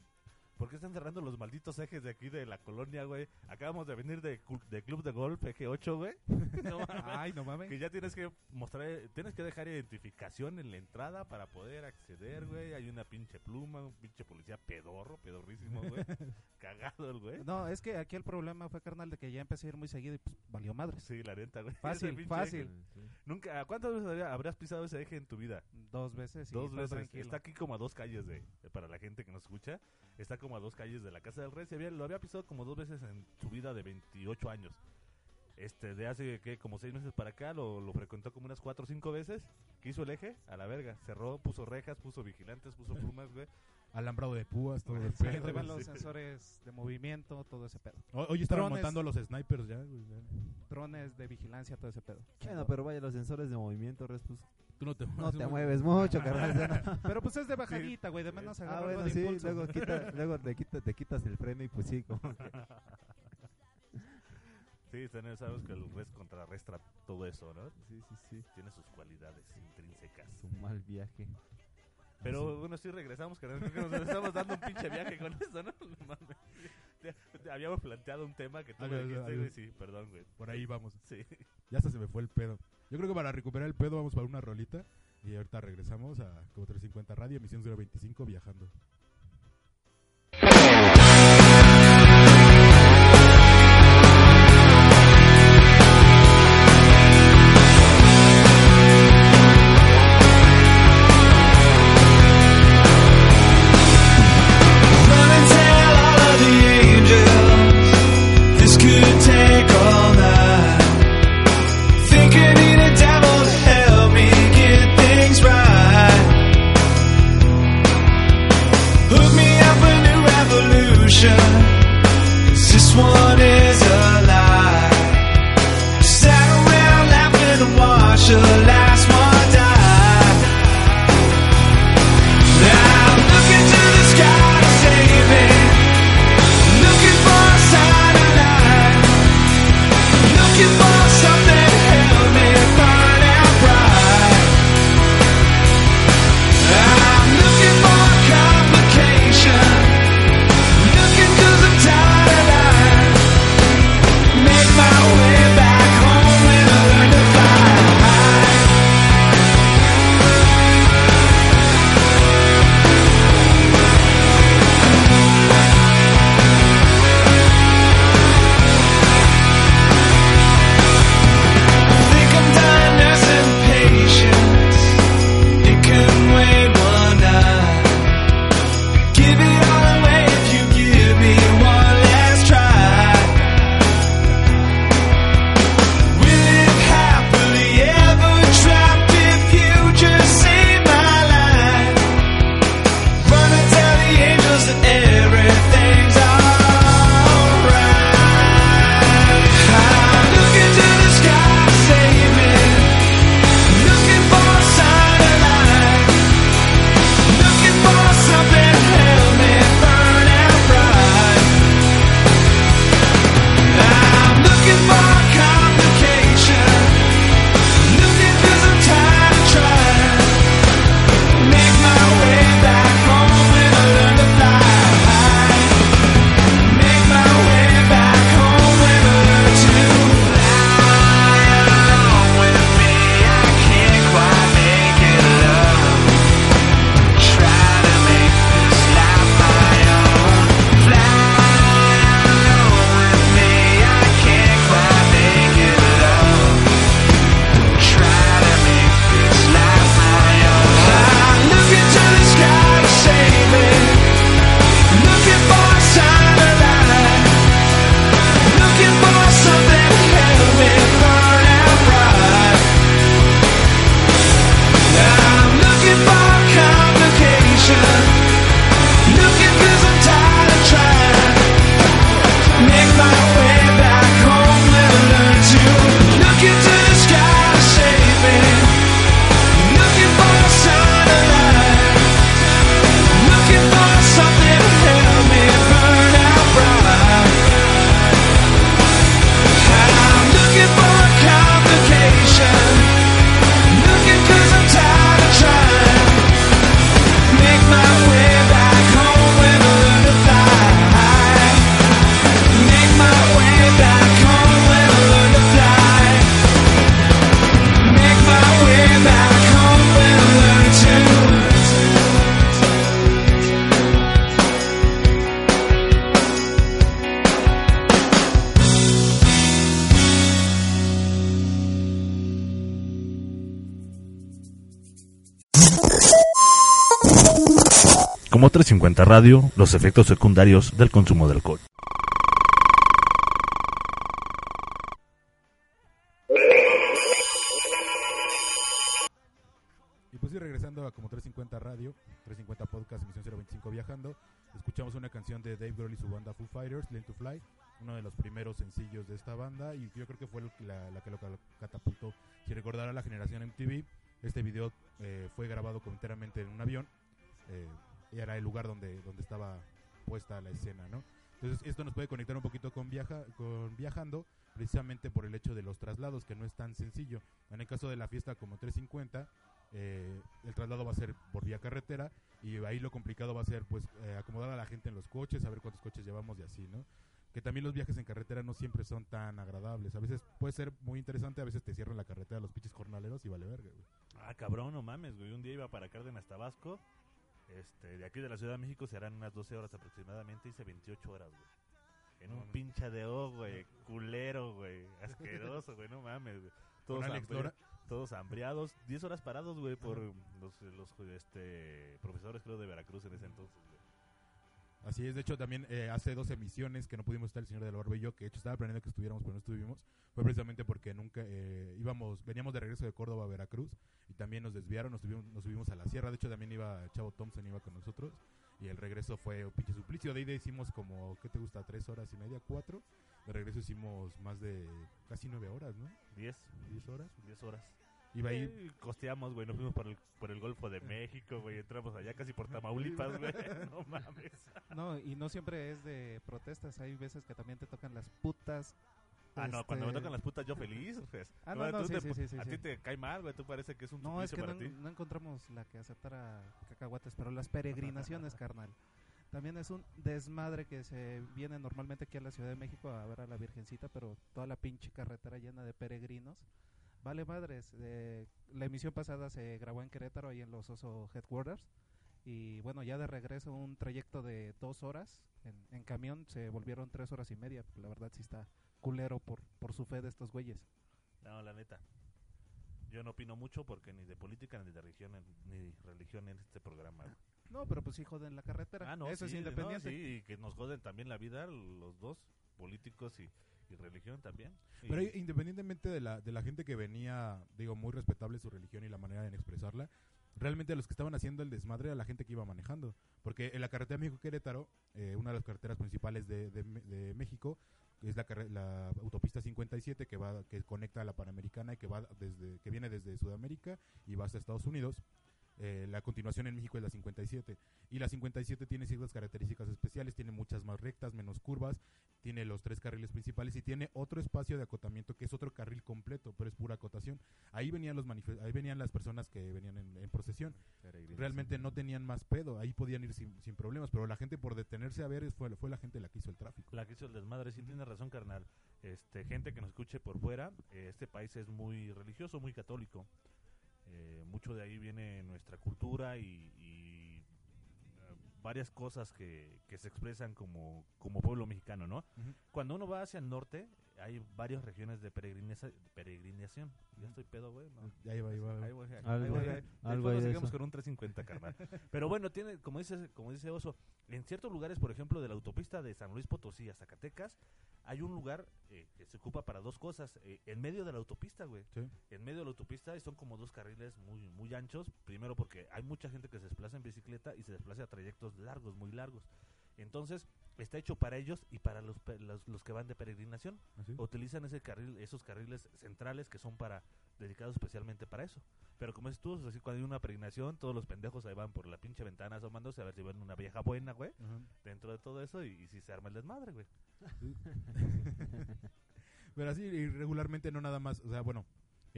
¿por qué están cerrando los malditos ejes de aquí de la colonia, güey? Acabamos de venir de, cul- de club de golf, eje 8, güey. *laughs* No *laughs* mames. Ay, no mames. Que ya tienes que mostrar, tienes que dejar identificación en la entrada para poder acceder, güey. Hay una pinche pluma, un pinche policía pedorro, pedorrísimo, güey. *laughs* Cagado el güey. No, es que aquí el problema fue, carnal, de que ya empecé a ir muy seguido y pues valió madres. Sí, la neta, güey. Fácil, fácil. Nunca, ¿cuántas veces habría- habrás pisado ese eje en tu vida? Dos veces dos veces. tranquilo. Está aquí como a dos calles de, para la gente que nos escucha. Está como a dos calles de la casa del rey. Se había, lo había pisado como dos veces en su vida de 28 años. Este, de hace que como seis meses para acá lo, lo frecuentó como unas cuatro o cinco veces. ¿Qué hizo el eje? A la verga. Cerró, puso rejas, puso vigilantes, puso plumas, güey. Alambrado de púas, todo *laughs* el Sí, pedo. los sí. sensores de movimiento, todo ese pedo. Ho- Hoy estaban Drones. montando a los snipers ya, güey. Drones de vigilancia, todo ese pedo. Bueno, pero vaya, los sensores de movimiento, res, pues, Tú no te no te güey. mueves mucho, carnal. no. *laughs* Pero pues es de bajadita, güey, de menos Ah, agarra algo bueno, de sí, impulso. luego, quita, *laughs* luego te, quita- te quitas el freno y pues sí, como que- Sí, tener- sabes que el res contrarrestra todo eso, ¿no? sí, sí, sí. Tiene sus cualidades intrínsecas. Es un mal viaje. Pero bueno, sí regresamos, que nos estamos dando un pinche viaje con *laughs* eso, ¿no? Ya Habíamos planteado un tema que tú me dijiste, güey. Sí, perdón, güey. Por ahí vamos. Sí. Ya hasta se me fue el pedo. Yo creo que para recuperar el pedo vamos para una rolita. Y ahorita regresamos a como 350 Radio, emisión 025, viajando. Como 350 Radio, los efectos secundarios del consumo de alcohol. Y pues sí, regresando a como 350 Radio, 350 Podcast, emisión 025 Viajando, escuchamos una canción de Dave Grohl y su banda Foo Fighters, Learn to Fly, uno de los primeros sencillos de esta banda y yo creo que fue la, que lo catapultó. Si recordará la generación MTV, este video eh, fue grabado enteramente en un avión eh, era el lugar donde, donde estaba puesta la escena, ¿no? Entonces esto nos puede conectar un poquito con, viaja, con viajando, precisamente por el hecho de los traslados, que no es tan sencillo. En el caso de la fiesta como 350, eh, el traslado va a ser por vía carretera y ahí lo complicado va a ser pues eh, acomodar a la gente en los coches, saber cuántos coches llevamos y así, ¿no? Que también los viajes en carretera no siempre son tan agradables. A veces puede ser muy interesante, a veces te cierran la carretera los pinches jornaleros y vale verga, güey. Ah, cabrón, no mames, güey. Un día iba para Cárdenas, Tabasco. Este, de aquí de la Ciudad de México serán unas 12 horas aproximadamente. Hice 28 horas, güey. En un pinche de O, güey. Culero, güey. Asqueroso, güey. No mames, güey. Todos, hambri- todos hambriados. 10 horas parados, güey, por los, los este, profesores, creo, de Veracruz en ese entonces, güey. Así es, de hecho también eh, hace dos emisiones que no pudimos estar el señor de la Barba y yo, que de hecho estaba planeando que estuviéramos, pero no estuvimos, fue precisamente porque nunca eh, íbamos, veníamos de regreso de Córdoba a Veracruz y también nos desviaron, nos subimos, nos subimos a la sierra, de hecho también iba Chavo Thompson, iba con nosotros y el regreso fue un pinche suplicio, de ida hicimos como, ¿qué te gusta? ¿Tres horas y media? ¿Cuatro? De regreso hicimos más de casi nueve horas, ¿no? 10, ¿Diez horas? 10 horas. Iba ahí... Costeamos, güey. Nos fuimos por el, por el Golfo de México, güey. Entramos allá casi por Tamaulipas, güey. *laughs* No mames. No, y no siempre es de protestas, hay veces que también te tocan las putas. Ah, no, cuando me este, tocan las putas yo feliz, *laughs* pues. Ah, no, no, sí, te sí, sí, A ti te cae mal, güey. Tú parece que es un No, es que no, ti. no encontramos la que aceptara cacahuates, pero las peregrinaciones, *laughs* carnal. También es un desmadre que se viene normalmente aquí a la Ciudad de México a ver a la Virgencita, pero toda la pinche carretera llena de peregrinos. Vale madres, eh, la emisión pasada se grabó en Querétaro, ahí en los Oso Headquarters. Y bueno, ya de regreso un trayecto de dos horas en, en camión se volvieron tres horas y media. La verdad sí está culero por, por su fe de estos güeyes. No, la neta. Yo no opino mucho porque ni de política, ni de religión, ni religión en este programa. güey. No, pero pues sí joden la carretera. Ah, no, Eso sí, es no, independiente. sí, y que nos joden también la vida los dos, políticos y, y religión también. Pero independientemente de la, de la gente que venía, digo, muy respetable su religión y la manera de expresarla, realmente los que estaban haciendo el desmadre era la gente que iba manejando. Porque en la carretera México-Querétaro, eh, una de las carreteras principales de, de de México, es la, la autopista 57 que va que conecta a la Panamericana y que va desde que viene desde Sudamérica y va hasta Estados Unidos. Eh, la continuación en México es la 57 y la 57 tiene ciertas características especiales, tiene muchas más rectas, menos curvas, tiene los tres carriles principales y tiene otro espacio de acotamiento que es otro carril completo, pero es pura acotación. Ahí venían los ahí venían las personas que venían en, en procesión. Realmente no tenían más pedo, ahí podían ir sin, sin problemas, pero la gente por detenerse a ver fue, fue la gente la que hizo el tráfico. La que hizo el desmadre, sí tienes razón, carnal. Este, gente que nos escuche por fuera, eh, este país es muy religioso, muy católico. Eh, mucho de ahí viene nuestra cultura y, y, eh, varias cosas que, que se expresan como, como pueblo mexicano, ¿no? Cuando uno va hacia el norte, hay varias regiones de peregrinación. Ya estoy pedo, güey. ¿no? Ahí va. Ahí voy, ahí seguimos con un 350, carnal. Pero bueno, tiene, como dice, como dice Oso, en ciertos lugares, por ejemplo, de la autopista de San Luis Potosí a Zacatecas, hay un lugar eh, que se ocupa para dos cosas. eh, en medio de la autopista, güey. Sí. En medio de la autopista y son como dos carriles muy, muy anchos. Primero porque hay mucha gente que se desplaza en bicicleta y se desplaza a trayectos largos, muy largos. Entonces, está hecho para ellos y para los, los, los que van de peregrinación utilizan ese carril, esos carriles centrales que son para dedicados especialmente para eso. Pero como es tú, decir, cuando hay una peregrinación, todos los pendejos ahí van por la pinche ventana asomándose a ver si ven una vieja buena, güey, dentro de todo eso y, y si se arma el desmadre, güey. *laughs* Pero así, y regularmente no nada más, o sea, bueno,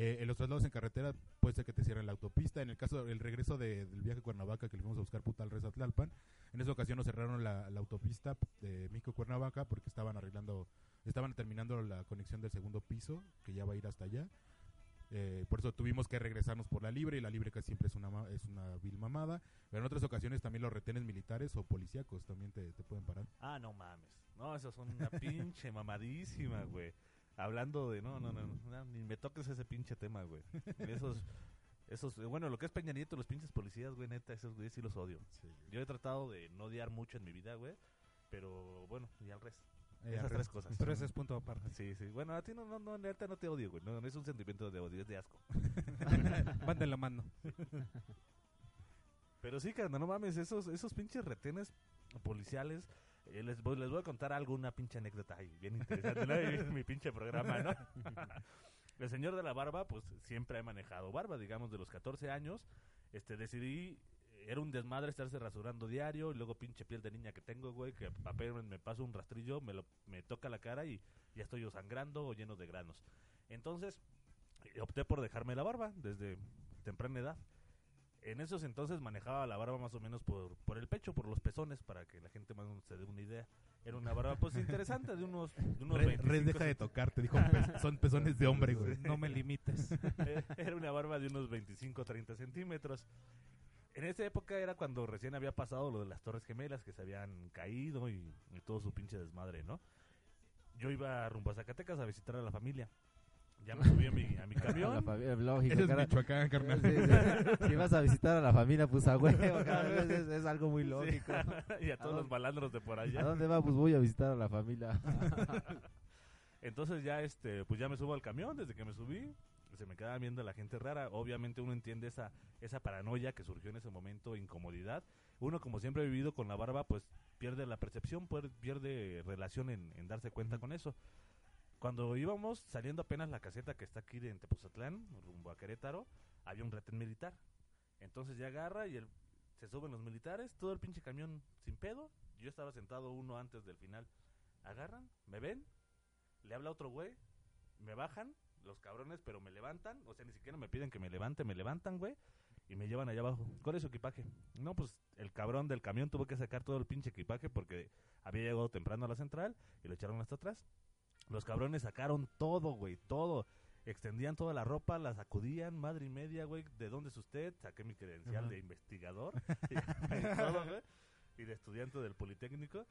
eh, en los traslados en carretera puede ser que te cierren la autopista. En el caso del regreso de- del viaje a Cuernavaca, que le fuimos a buscar puta al Reza Tlalpan, en esa ocasión nos cerraron la, autopista de México-Cuernavaca porque estaban arreglando, estaban terminando la conexión del segundo piso, que ya va a ir hasta allá. Eh, por eso tuvimos que regresarnos por la libre y la libre casi siempre es una es una vil mamada pero en otras ocasiones también los retenes militares o policíacos también te, te pueden parar Ah, no mames. No, esos son una *laughs* pinche mamadísima, güey. Hablando de, no, no, no, ni me toques ese pinche tema, güey. Esos, Esos, bueno, lo que es Peña Nieto, los pinches policías, güey, neta, esos güeyes sí los odio. Yo he tratado de no odiar mucho en mi vida, güey, pero bueno, y al resto. Eh, Esas tres cosas. Pero ese es punto aparte. Sí, sí. Bueno, a ti no, no, no, no te odio, güey. No, no es un sentimiento de odio, es de asco. *laughs* Van de la mano. Pero sí, carnal, no mames, esos, esos pinches retenes policiales. Eh, les, voy, a contar alguna pinche anécdota ahí, bien interesante, mi pinche programa, ¿no? El señor de la barba, pues siempre ha manejado barba, digamos, de los 14 años. Este, decidí, era un desmadre estarse rasurando diario, y luego pinche piel de niña que tengo, güey, que apenas me paso un rastrillo, me, lo, me toca la cara y ya estoy yo sangrando o lleno de granos. Entonces, eh, opté por dejarme la barba desde temprana edad. En esos entonces manejaba la barba más o menos por, por el pecho, por los pezones, para que la gente más se dé una idea. Era una barba pues interesante, de unos, de unos Red, 25 Red, deja de tocarte, dijo, "Pe- son pezones de hombre, güey. No me limites. *laughs* Era una barba de unos 25 30 centímetros. En esa época era cuando recién había pasado lo de las Torres Gemelas que se habían caído y, y todo su pinche desmadre, ¿no? Yo iba rumbo a Zacatecas a visitar a la familia. Ya me subí a mi, a mi *laughs* A la camión. familia, lógico, Ese es cara. Michoacán, carnal. Sí, sí. Si vas a visitar a la familia, pues a huevo, *laughs* es, es- es algo muy lógico. *laughs* y a todos los malandros de por ¿A allá. dónde va? Pues voy a visitar a la familia. Entonces ya este, pues ya me subo al camión, desde que me subí, se me quedaba viendo la gente rara. Obviamente uno entiende esa, esa paranoia que surgió en ese momento, incomodidad. Uno, como siempre ha vivido con la barba, pues pierde la percepción, pierde relación en, en darse cuenta con eso. Cuando íbamos saliendo apenas la caseta que está aquí de Tepozatlán, rumbo a Querétaro, había un retén militar. Entonces ya agarra y el, se suben los militares, todo el pinche camión sin pedo. Yo estaba sentado uno antes del final. Agarran, me ven, le habla otro güey, me bajan los cabrones, pero me levantan, o sea, ni siquiera me piden que me levante, me levantan, güey, y me llevan allá abajo. ¿Cuál es su equipaje? No, pues el cabrón del camión tuvo que sacar todo el pinche equipaje porque había llegado temprano a la central y lo echaron hasta atrás. Los cabrones sacaron todo, güey, todo. Extendían toda la ropa, la sacudían, madre y media, güey. ¿De dónde es usted? Saqué mi credencial de investigador *laughs* y todo, güey. Y de estudiante del Politécnico.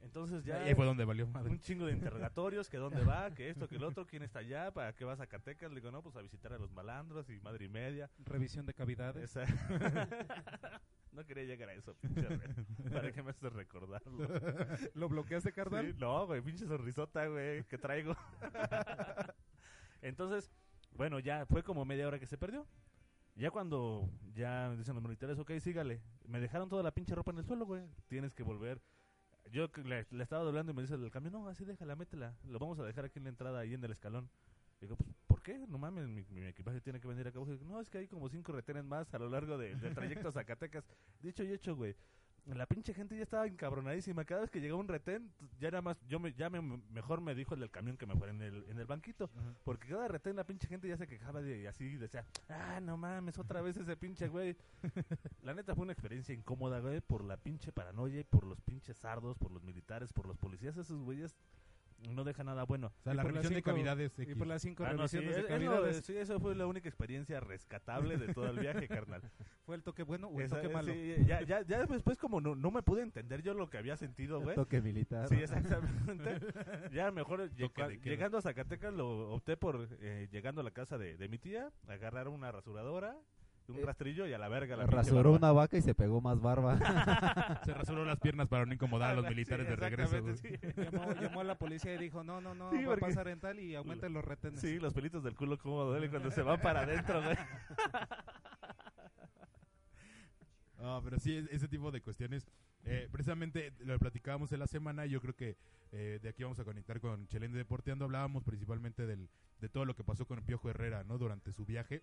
Entonces ya... Y ahí fue donde valió madre. Un chingo de interrogatorios, que dónde va, que esto, que el otro, quién está allá, para qué vas a Zacatecas. Le digo, no, pues a visitar a los malandros y madre y media. Revisión de cavidades. Esa- *laughs* *laughs* no quería llegar a eso, pinche. ¿Para qué me haces recordarlo? *laughs* ¿Lo bloqueaste, carnal? Sí, no, güey, pinche sonrisota, güey, que traigo. *laughs* Entonces, bueno, ya fue como media hora que se perdió. Ya cuando ya me dicen los militares, ok, sígale. Me dejaron toda la pinche ropa en el suelo, güey. Tienes que volver. Yo que le, le estaba doblando y me dice el del camión, no, así déjala, métela. Lo vamos a dejar aquí en la entrada, ahí en el escalón. Digo, pues, ¿por qué? No mames, mi, mi equipaje tiene que venir acá no, es que hay como cinco retenes más a lo largo de- del trayecto a *laughs* Zacatecas. Dicho y hecho, güey. La pinche gente ya estaba encabronadísima. Cada vez que llegaba un retén, ya era más. Yo me, ya me, mejor me dijo el del camión que me fuera en el, en el banquito. Porque cada retén, la pinche gente ya se quejaba de y así. Decía, ah, no mames, otra vez ese pinche güey. *laughs* la neta fue una experiencia incómoda, güey, por la pinche paranoia y por los pinches sardos, por los militares, por los policías. Esos güeyes no deja nada bueno. O sea, Y la revisión de cavidades Y por las cinco Ah, no, sí, revisiones es- de es lo- cavidades. sí, eso fue la única experiencia rescatable de todo el viaje, carnal. *laughs* ¿Fue el toque bueno o el Esa- toque malo? sí, ya, ya, ya después como no, no me pude entender yo lo que había sentido, güey. Toque militar. Sí, exactamente. *laughs* ya mejor lleg- llegando a Zacatecas lo opté por, eh, llegando a la casa de, de mi tía, agarrar una rasuradora, un Eh, rastrillo y a la verga la Rasuró barba. una vaca y se pegó más barba. *laughs* Se rasuró las piernas para no incomodar a los *laughs* Sí, militares de regreso. sí. *laughs* Llamó, llamó a la policía y dijo, no, no, no, Sí, va a pasar en tal y aumenten los retenes. Sí, los pelitos del culo cómo duele cuando se van para adentro, güey. Ah, pero sí, es- ese tipo de cuestiones. eh, precisamente lo platicábamos en la semana. y Yo creo que eh, de aquí vamos a conectar con Chelén de Deporteando. Hablábamos principalmente del, de todo lo que pasó con Piojo Herrera, ¿no? Durante su viaje.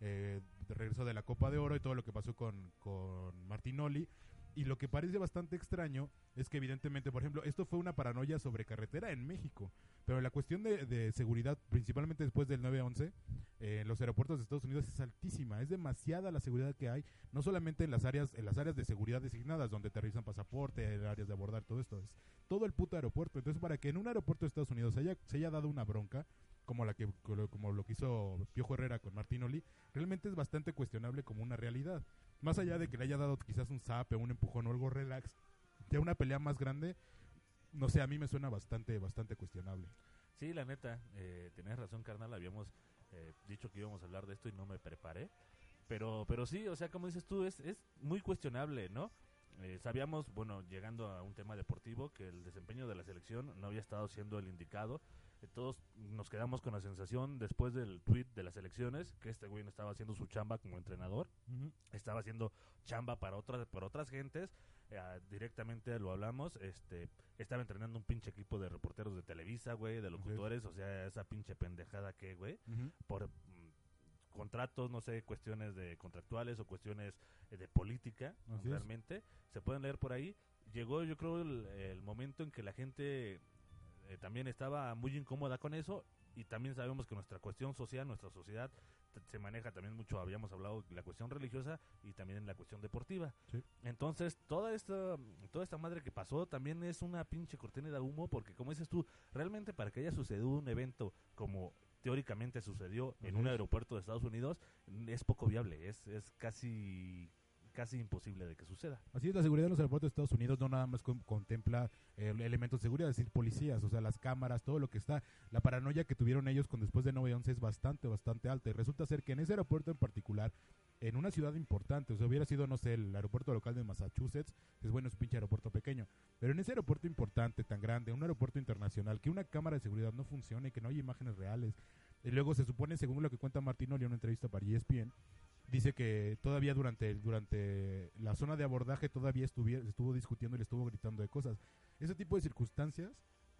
Eh, de regreso de la Copa de Oro y todo lo que pasó con, con Martinoli. Y lo que parece bastante extraño es que evidentemente, por ejemplo, esto fue una paranoia sobre carretera en México. Pero la cuestión de, de seguridad, principalmente después del 9-11, eh, en los aeropuertos de Estados Unidos es altísima. Es demasiada la seguridad que hay no solamente en las áreas en las áreas de seguridad designadas donde te revisan pasaporte, en áreas de abordar, todo esto es todo el puto aeropuerto. Entonces, para que en un aeropuerto de Estados Unidos haya, se haya dado una bronca como la que como, lo que hizo Piojo Herrera con Martinoli, realmente es bastante cuestionable como una realidad. Más allá de que le haya dado quizás un zape, un empujón o algo relax, ya una pelea más grande, no sé, a mí me suena bastante bastante cuestionable. Sí, la neta, eh, tenés razón, carnal. Habíamos eh, dicho que íbamos a hablar de esto y no me preparé. Pero, pero sí, o sea, como dices tú, es, es muy cuestionable, ¿no? Eh, sabíamos, bueno, llegando a un tema deportivo, que el desempeño de la selección no había estado siendo el indicado. Todos nos quedamos con la sensación, después del tweet de las elecciones, que este güey no estaba haciendo su chamba como entrenador estaba haciendo chamba para otras para otras gentes eh, directamente lo hablamos este estaba entrenando un pinche equipo de reporteros de Televisa güey de locutores o sea esa pinche pendejada que güey por mm, contratos no sé cuestiones de contractuales o cuestiones eh, de política Así es. realmente se pueden leer por ahí. Llegó yo creo el, el momento en que la gente eh, también estaba muy incómoda con eso y también sabemos que nuestra cuestión social, nuestra sociedad se maneja también mucho, habíamos hablado de la cuestión religiosa y también la cuestión deportiva. Sí. Entonces, toda esta toda esta madre que pasó también es una pinche cortina de humo porque como dices tú, realmente para que haya sucedido un evento como teóricamente sucedió en un aeropuerto de Estados Unidos, es poco viable, es es casi casi imposible de que suceda. Así es, la seguridad en los aeropuertos de Estados Unidos no nada más con- contempla eh, elementos de seguridad, es decir, policías, o sea, las cámaras, todo lo que está. La paranoia que tuvieron ellos con después de 9-11 es bastante, bastante alta. Y resulta ser que en ese aeropuerto en particular, en una ciudad importante, o sea, hubiera sido, no sé, el aeropuerto local de Massachusetts, es bueno, es un pinche aeropuerto pequeño. Pero en ese aeropuerto importante, tan grande, un aeropuerto internacional, que una cámara de seguridad no funcione, que no hay imágenes reales. Y luego se supone, según lo que cuenta Martinoli en una entrevista para ESPN, dice que todavía durante durante la zona de abordaje todavía estuvo discutiendo y le estuvo gritando de cosas. Ese tipo de circunstancias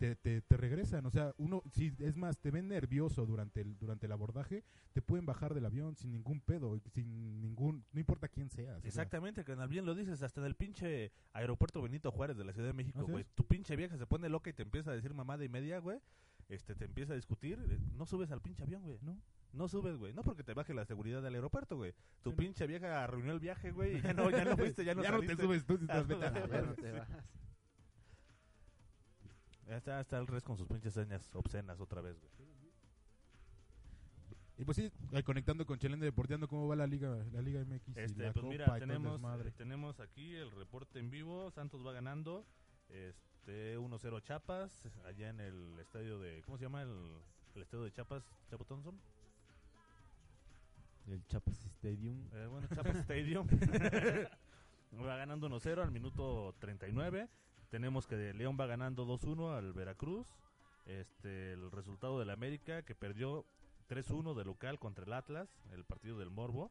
te, te, te regresan, o sea, uno, si es más, te ven nervioso durante el, durante el abordaje, te pueden bajar del avión sin ningún pedo, sin ningún, no importa quién seas. Exactamente, canal, bien lo dices, hasta en el pinche aeropuerto Benito Juárez de la Ciudad de México, güey. Tu pinche vieja se pone loca y te empieza a decir mamada y media, güey. Este, te empieza a discutir, no subes al pinche avión, güey. ¿No? No subes, güey. No porque te baje la seguridad del aeropuerto, güey. Tu Sí, no. pinche vieja arruinó el viaje, güey. Y *laughs* ya no, ya no fuiste, ya no *laughs* ya no te subes tú si *laughs* Ah, estás vete a la ya no te vas. Ya está, está el res con sus pinches señas obscenas otra vez, güey. Y pues sí, eh, conectando con Chelende Deporteando, ¿cómo va la Liga, la Liga MX? y Este, la pues Copa mira, tenemos, tenemos aquí el reporte en vivo. Santos va ganando. Este, 1-0 a Chapas. Allá en el estadio de. ¿Cómo se llama el, el estadio de Chapas? ¿Chapo Thompson? El Chapas Stadium. Eh, bueno, Chapas *laughs* Stadium. *laughs* va ganando 1-0 al minuto 39. Tenemos que León va ganando 2-1 al Veracruz. Este, el resultado del América que perdió 3-1 de local contra el Atlas, el partido del Morbo.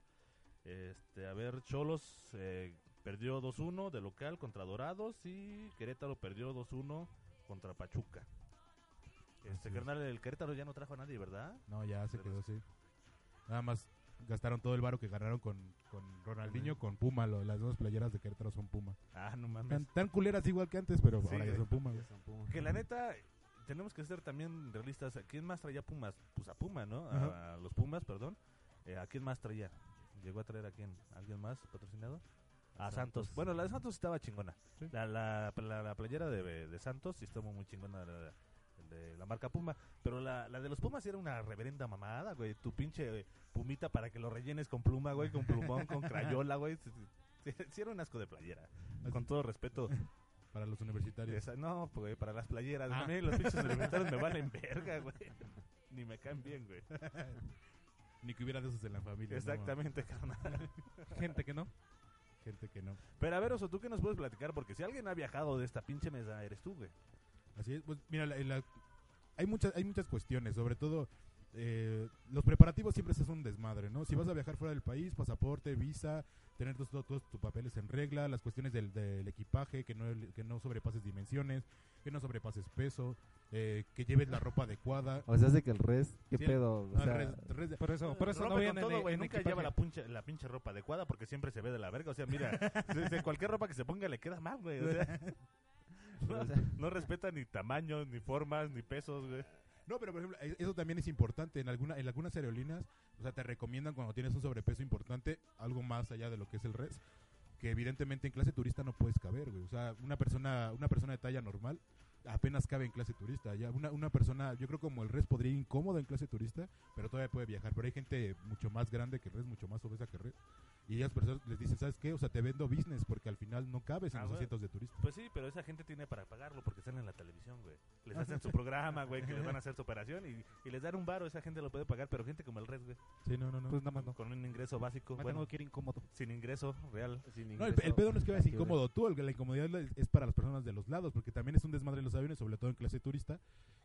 Este, a ver, Cholos eh, perdió 2-1 de local contra Dorados y Querétaro perdió 2-1 contra Pachuca. Este, carnal, el Querétaro ya no trajo a nadie, ¿verdad? No, ya se quedó sí. así. Nada más gastaron todo el varo que ganaron con, con Ronaldinho, con Puma. lo- las dos playeras de Querétaro son Puma. Ah, no mames. Tan, tan culeras igual que antes, pero Sí, ahora ya güey. son Puma. güey. Que la neta, tenemos que ser también realistas. ¿A quién más traía Pumas? Pues a Puma, ¿no? A, Ajá. a los Pumas, perdón. Eh, ¿A quién más traía? ¿Llegó a traer a quién? ¿Alguien más patrocinado? A Santos. Santos. Bueno, la de Santos estaba chingona. Sí. La, la, la, la playera de, de Santos sí estuvo muy chingona. La, de la marca Puma. Pero la, la de los Pumas era una reverenda mamada, güey. Tu pinche pumita para que lo rellenes con pluma, güey. Con plumón, con crayola, güey. Sí, era un asco de playera. Con todo respeto. Para los universitarios. Esa- no, güey, para las playeras. Ah. Los pinches universitarios me valen verga, güey. Ni me caen bien, güey. *laughs* Ni que hubiera de esos en la familia. ¿no? Exactamente, carnal. Gente que no. Gente que no. Pero a ver, Oso, ¿tú qué nos puedes platicar? Porque si alguien ha viajado de esta pinche mesa, eres tú, güey. Así es, pues mira, la- la- hay muchas hay muchas cuestiones, sobre todo eh, los preparativos siempre se hacen un desmadre, ¿no? Si vas a viajar fuera del país, pasaporte, visa, tener todos, todos, todos tus papeles en regla, las cuestiones del, del equipaje, que no, que no sobrepases dimensiones, que no sobrepases peso, eh, que lleves la ropa adecuada. O sea, hace que el res, ¿qué Sí, pedo? O No, sea, res- res- Por eso, por eso no viene todo, en Nunca equipaje. lleva la, punche- la pinche ropa adecuada porque siempre se ve de la verga. O sea, mira, cualquier ropa que se ponga le queda mal, güey. O sea, *laughs* pero, o sea, no respeta ni tamaños, ni formas, ni pesos, güey. No, pero por ejemplo, eh, eso también es importante. En, alguna, en algunas aerolíneas, o sea, te recomiendan cuando tienes un sobrepeso importante, algo más allá de lo que es el res, que evidentemente en clase turista no puedes caber, güey. O sea, una persona, una persona de talla normal apenas cabe en clase turista. Ya una, una persona, yo creo como el res podría ir incómoda en clase turista, pero todavía puede viajar. Pero hay gente mucho más grande que el res, mucho más obesa que el res. Y ellas personas les dicen, ¿sabes qué? O sea, te vendo business porque al final no cabes en Ah, los asientos de turista. Pues sí, pero esa gente tiene para pagarlo porque están en la televisión, güey. Les *laughs* hacen su programa, güey, que les van a hacer su operación y, y les dan un varo. Esa gente lo puede pagar, pero gente como el Red, güey. Sí, no, no, no. Pues nada más no. con un ingreso básico, Me bueno, que ir incómodo. sin ingreso real. No, el, el pedo no es que vayas incómodo tú, el- la incomodidad es- es para las personas de los lados, porque también es un desmadre en los aviones, sobre todo en clase turista,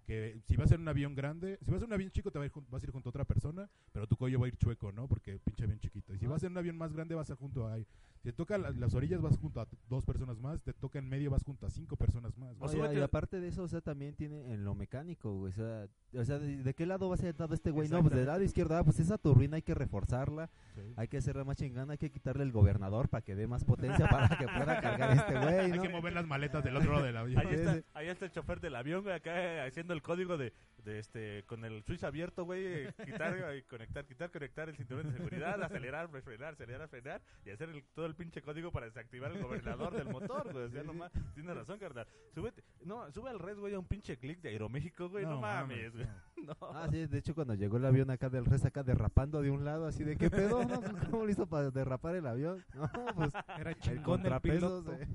que si vas en un avión grande, si vas en un avión chico te va a ir vas a ir junto a otra persona, pero tu cuello va a ir chueco, ¿no? Porque pinche avión chiquito. Y si vas en un avión más grande vas a junto a... Si te toca la- las orillas vas junto a dos personas más, te toca en medio vas junto a cinco personas más. O súbete- y aparte de eso, o sea, también tiene en lo mecánico, güey. O sea, o sea ¿de, de qué lado va a ser dado este güey? No, pues del lado izquierdo, ah, pues esa turbina hay que reforzarla, Sí. hay que hacerla más chingana, hay que quitarle el gobernador para que dé más potencia para que pueda cargar este güey, *laughs* Hay que mover las maletas del otro lado del avión. Ahí está, ahí está el chofer del avión, güey, acá eh, haciendo el código de, de este, con el switch abierto, güey, quitar *laughs* y conectar, quitar, conectar el cinturón de seguridad, acelerar, frenar, acelerar, frenar y hacer el- todo el pinche código para desactivar el gobernador del motor, güey. O sea, Sí, no sí. ma- tienes razón, carnal. Súbete, no, sube al red, güey, a un pinche clic de Aeroméxico, güey, no, No mames, güey. *laughs* No. Ah, sí, de hecho cuando llegó el avión acá del res acá derrapando de un lado, así de qué pedo, ¿no? ¿Cómo lo hizo para derrapar el avión? No, pues Era el el contrapeso se-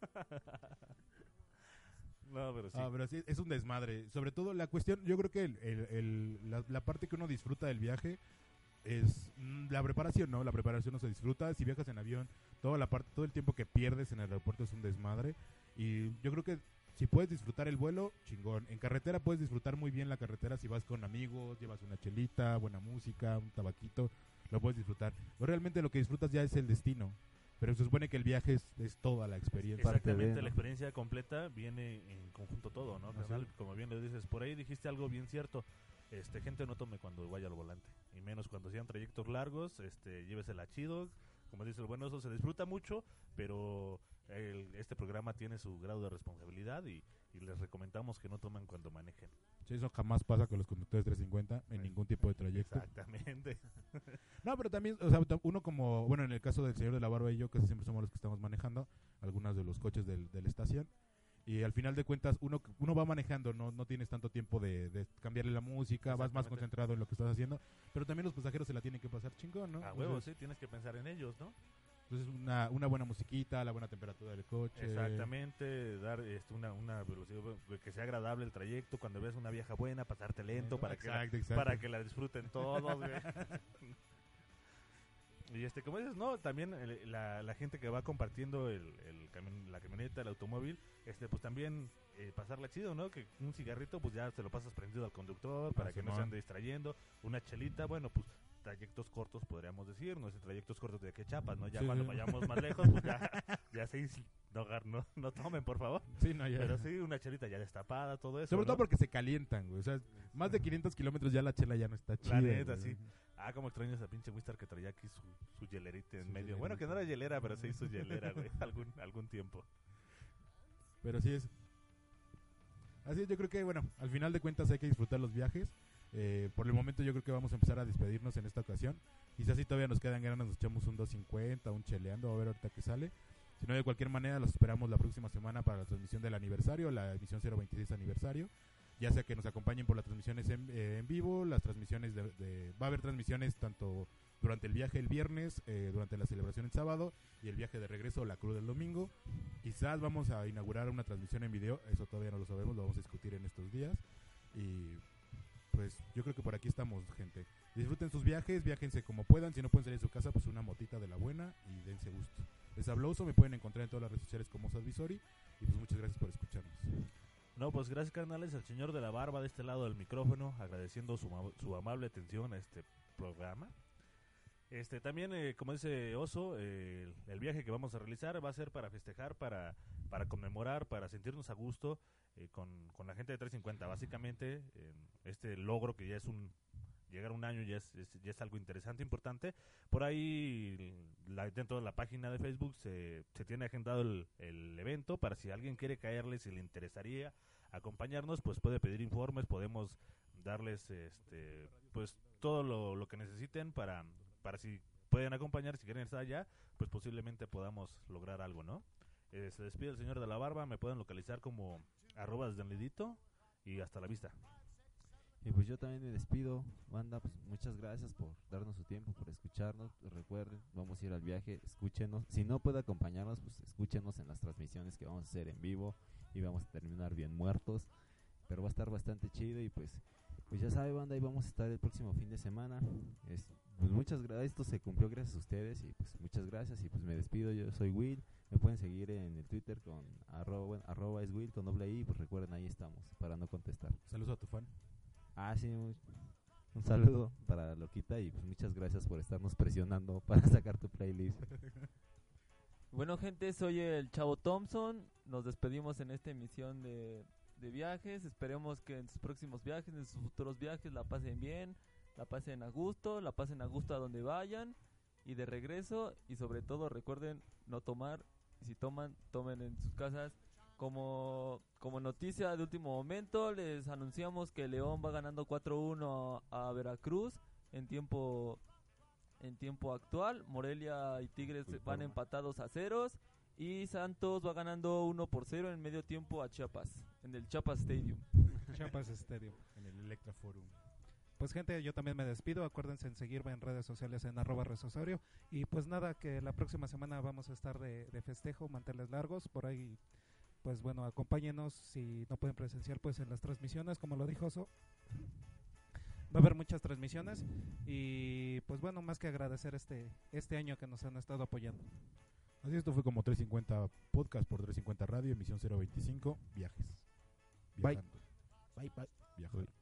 *laughs* No, pero sí. Ah, pero sí, es un desmadre. Sobre todo la cuestión, yo creo que el- el- el- la, la parte que uno disfruta del viaje es mm, la preparación, ¿no? La preparación no se disfruta. Si viajas en avión, toda la parte, todo el tiempo que pierdes en el aeropuerto es un desmadre. Y yo creo que si puedes disfrutar el vuelo, chingón. En carretera puedes disfrutar muy bien la carretera si vas con amigos, llevas una chelita, buena música, un tabaquito, lo puedes disfrutar. Pero realmente lo que disfrutas ya es el destino. Pero se supone que el viaje es, es toda la experiencia. de, Exactamente, ¿no? la experiencia completa viene en conjunto todo, ¿no? Carnal? Como bien lo dices, por ahí dijiste algo bien cierto. Este, gente no tome cuando vaya al volante, y menos cuando sean trayectos largos, este, llévesela chido. Como dice el bueno, eso se disfruta mucho, pero el- este programa tiene su grado de responsabilidad y, y les recomendamos que no tomen cuando manejen. Sí, eso jamás pasa con los conductores 350 en ningún tipo de trayecto. Exactamente. *laughs* No, pero también, o sea, uno como, bueno, en el caso del señor de la barba y yo, casi siempre somos los que estamos manejando algunos de los coches del, de la estación. Y al final de cuentas, uno, uno va manejando, no, no tienes tanto tiempo de, de cambiarle la música, vas más concentrado en lo que estás haciendo. Pero también los pasajeros se la tienen que pasar chingón, ¿no? A huevo, Entonces, sí, tienes que pensar en ellos, ¿no? Entonces, una, una buena musiquita, la buena temperatura del coche. Exactamente, dar este, una, una velocidad güey, que sea agradable el trayecto. Cuando ves una vieja buena, pasarte lento para que, la, Exacto, para que la disfruten todos. *laughs* y este, como dices, no, también el- la, la gente que va compartiendo el, la camioneta, el automóvil, este, pues también eh, pasarla chido, ¿no? Que un cigarrito, pues ya se lo pasas prendido al conductor para Ah, que no Simón. se ande distrayendo. Una chelita, bueno, pues trayectos cortos podríamos decir, no sé, trayectos cortos de que chapas, ¿no? Ya Sí, cuando sí. vayamos más lejos, pues ya, *laughs* ya seis, no, no, no tomen, por favor. Sí, no, ya. Pero sí, una chelita ya destapada, todo eso. Sobre todo porque se calientan, güey. O sea, más de 500 kilómetros ya la chela ya no está chida. La neta, sí. Ah, como extraño esa pinche Wister que traía aquí su, su hielerita en Su medio. Bueno, que no era hielera, pero se hizo hielera, güey, *laughs* algún, algún tiempo. Pero así es. Así es, yo creo que, bueno, al final de cuentas hay que disfrutar los viajes. Eh, por el momento yo creo que vamos a empezar a despedirnos en esta ocasión. Quizás si todavía nos quedan ganas, nos echamos un 250, un cheleando, a ver ahorita que sale. Si no, de cualquier manera, los esperamos la próxima semana para la transmisión del aniversario, la emisión 026 aniversario. Ya sea que nos acompañen por las transmisiones en, eh, en vivo, las transmisiones de, de- Va a haber transmisiones tanto durante el viaje el viernes, eh, durante la celebración el sábado y el viaje de regreso, la cruz del domingo. Quizás vamos a inaugurar una transmisión en video, eso todavía no lo sabemos, lo vamos a discutir en estos días. Y pues yo creo que por aquí estamos, gente. Disfruten sus viajes, viajense como puedan, si no pueden salir de su casa, pues una motita de la buena y dense gusto. Les hablo Oso, me pueden encontrar en todas las redes sociales como Osasvisori y pues muchas gracias por escucharnos. No, pues gracias, carnales, al señor de la barba de este lado del micrófono, agradeciendo su, su amable atención a este programa. Este, también, eh, como dice Oso, el, el viaje que vamos a realizar va a ser para festejar, para, para conmemorar, para sentirnos a gusto eh, con, con la gente de 350. Básicamente, eh, este logro que ya es un llegar un año ya es, es- ya es algo interesante, importante. Por ahí, la- dentro de la página de Facebook se, se tiene agendado el, el evento para si alguien quiere caerle, si le interesaría acompañarnos, pues puede pedir informes, podemos darles este pues todo lo, lo que necesiten para, para si pueden acompañar, si quieren estar allá, pues posiblemente podamos lograr algo, ¿no? Eh, se despide el señor de la barba, me pueden localizar como arroba desde el y hasta la vista. Y pues yo también me despido, banda, pues muchas gracias por darnos su tiempo, por escucharnos. Recuerden, vamos a ir al viaje, escúchenos. Si no puede acompañarnos, pues escúchenos en las transmisiones que vamos a hacer en vivo y vamos a terminar bien muertos. Pero va a estar bastante chido y pues Pues ya sabe, banda, ahí vamos a estar el próximo fin de semana. Pues muchas gracias, esto se cumplió gracias a ustedes y pues muchas gracias y pues me despido, yo soy Will, me pueden seguir en el Twitter con arroba, arroba es Will con doble I, pues recuerden ahí estamos para no contestar. Saludos a tu fan. Ah, sí, un, un *laughs* saludo para Loquita y pues muchas gracias por estarnos presionando *laughs* para sacar tu playlist. *laughs* Bueno, gente, soy el Chavo Thompson. Nos despedimos en esta emisión de, de viajes. Esperemos que en sus próximos viajes, en sus futuros viajes, la pasen bien, la pasen a gusto, la pasen a gusto a donde vayan y de regreso. Y sobre todo, recuerden no tomar. Y si toman, tomen en sus casas. Como, como noticia de último momento, les anunciamos que León va ganando 4-1 a, a Veracruz en tiempo en tiempo actual. Morelia y Tigres Uy, van empatados a ceros. Y Santos va ganando 1 por 0 en medio tiempo a Chiapas, en el Chiapas Stadium. Chiapas Stadium. En el Electra Forum. Pues gente, yo también me despido. Acuérdense en seguirme en redes sociales en arroba resosorio. Y pues nada, que la próxima semana vamos a estar de, de festejo, manteles largos. Por ahí, pues bueno, acompáñenos. Si no pueden presenciar, pues en las transmisiones, como lo dijo Oso. Va a haber muchas transmisiones. Y pues bueno, más que agradecer este, este año que nos han estado apoyando. Así esto fue como 350 podcast por 350 radio, emisión 025, viajes. Bye. Viajando. Bye, bye.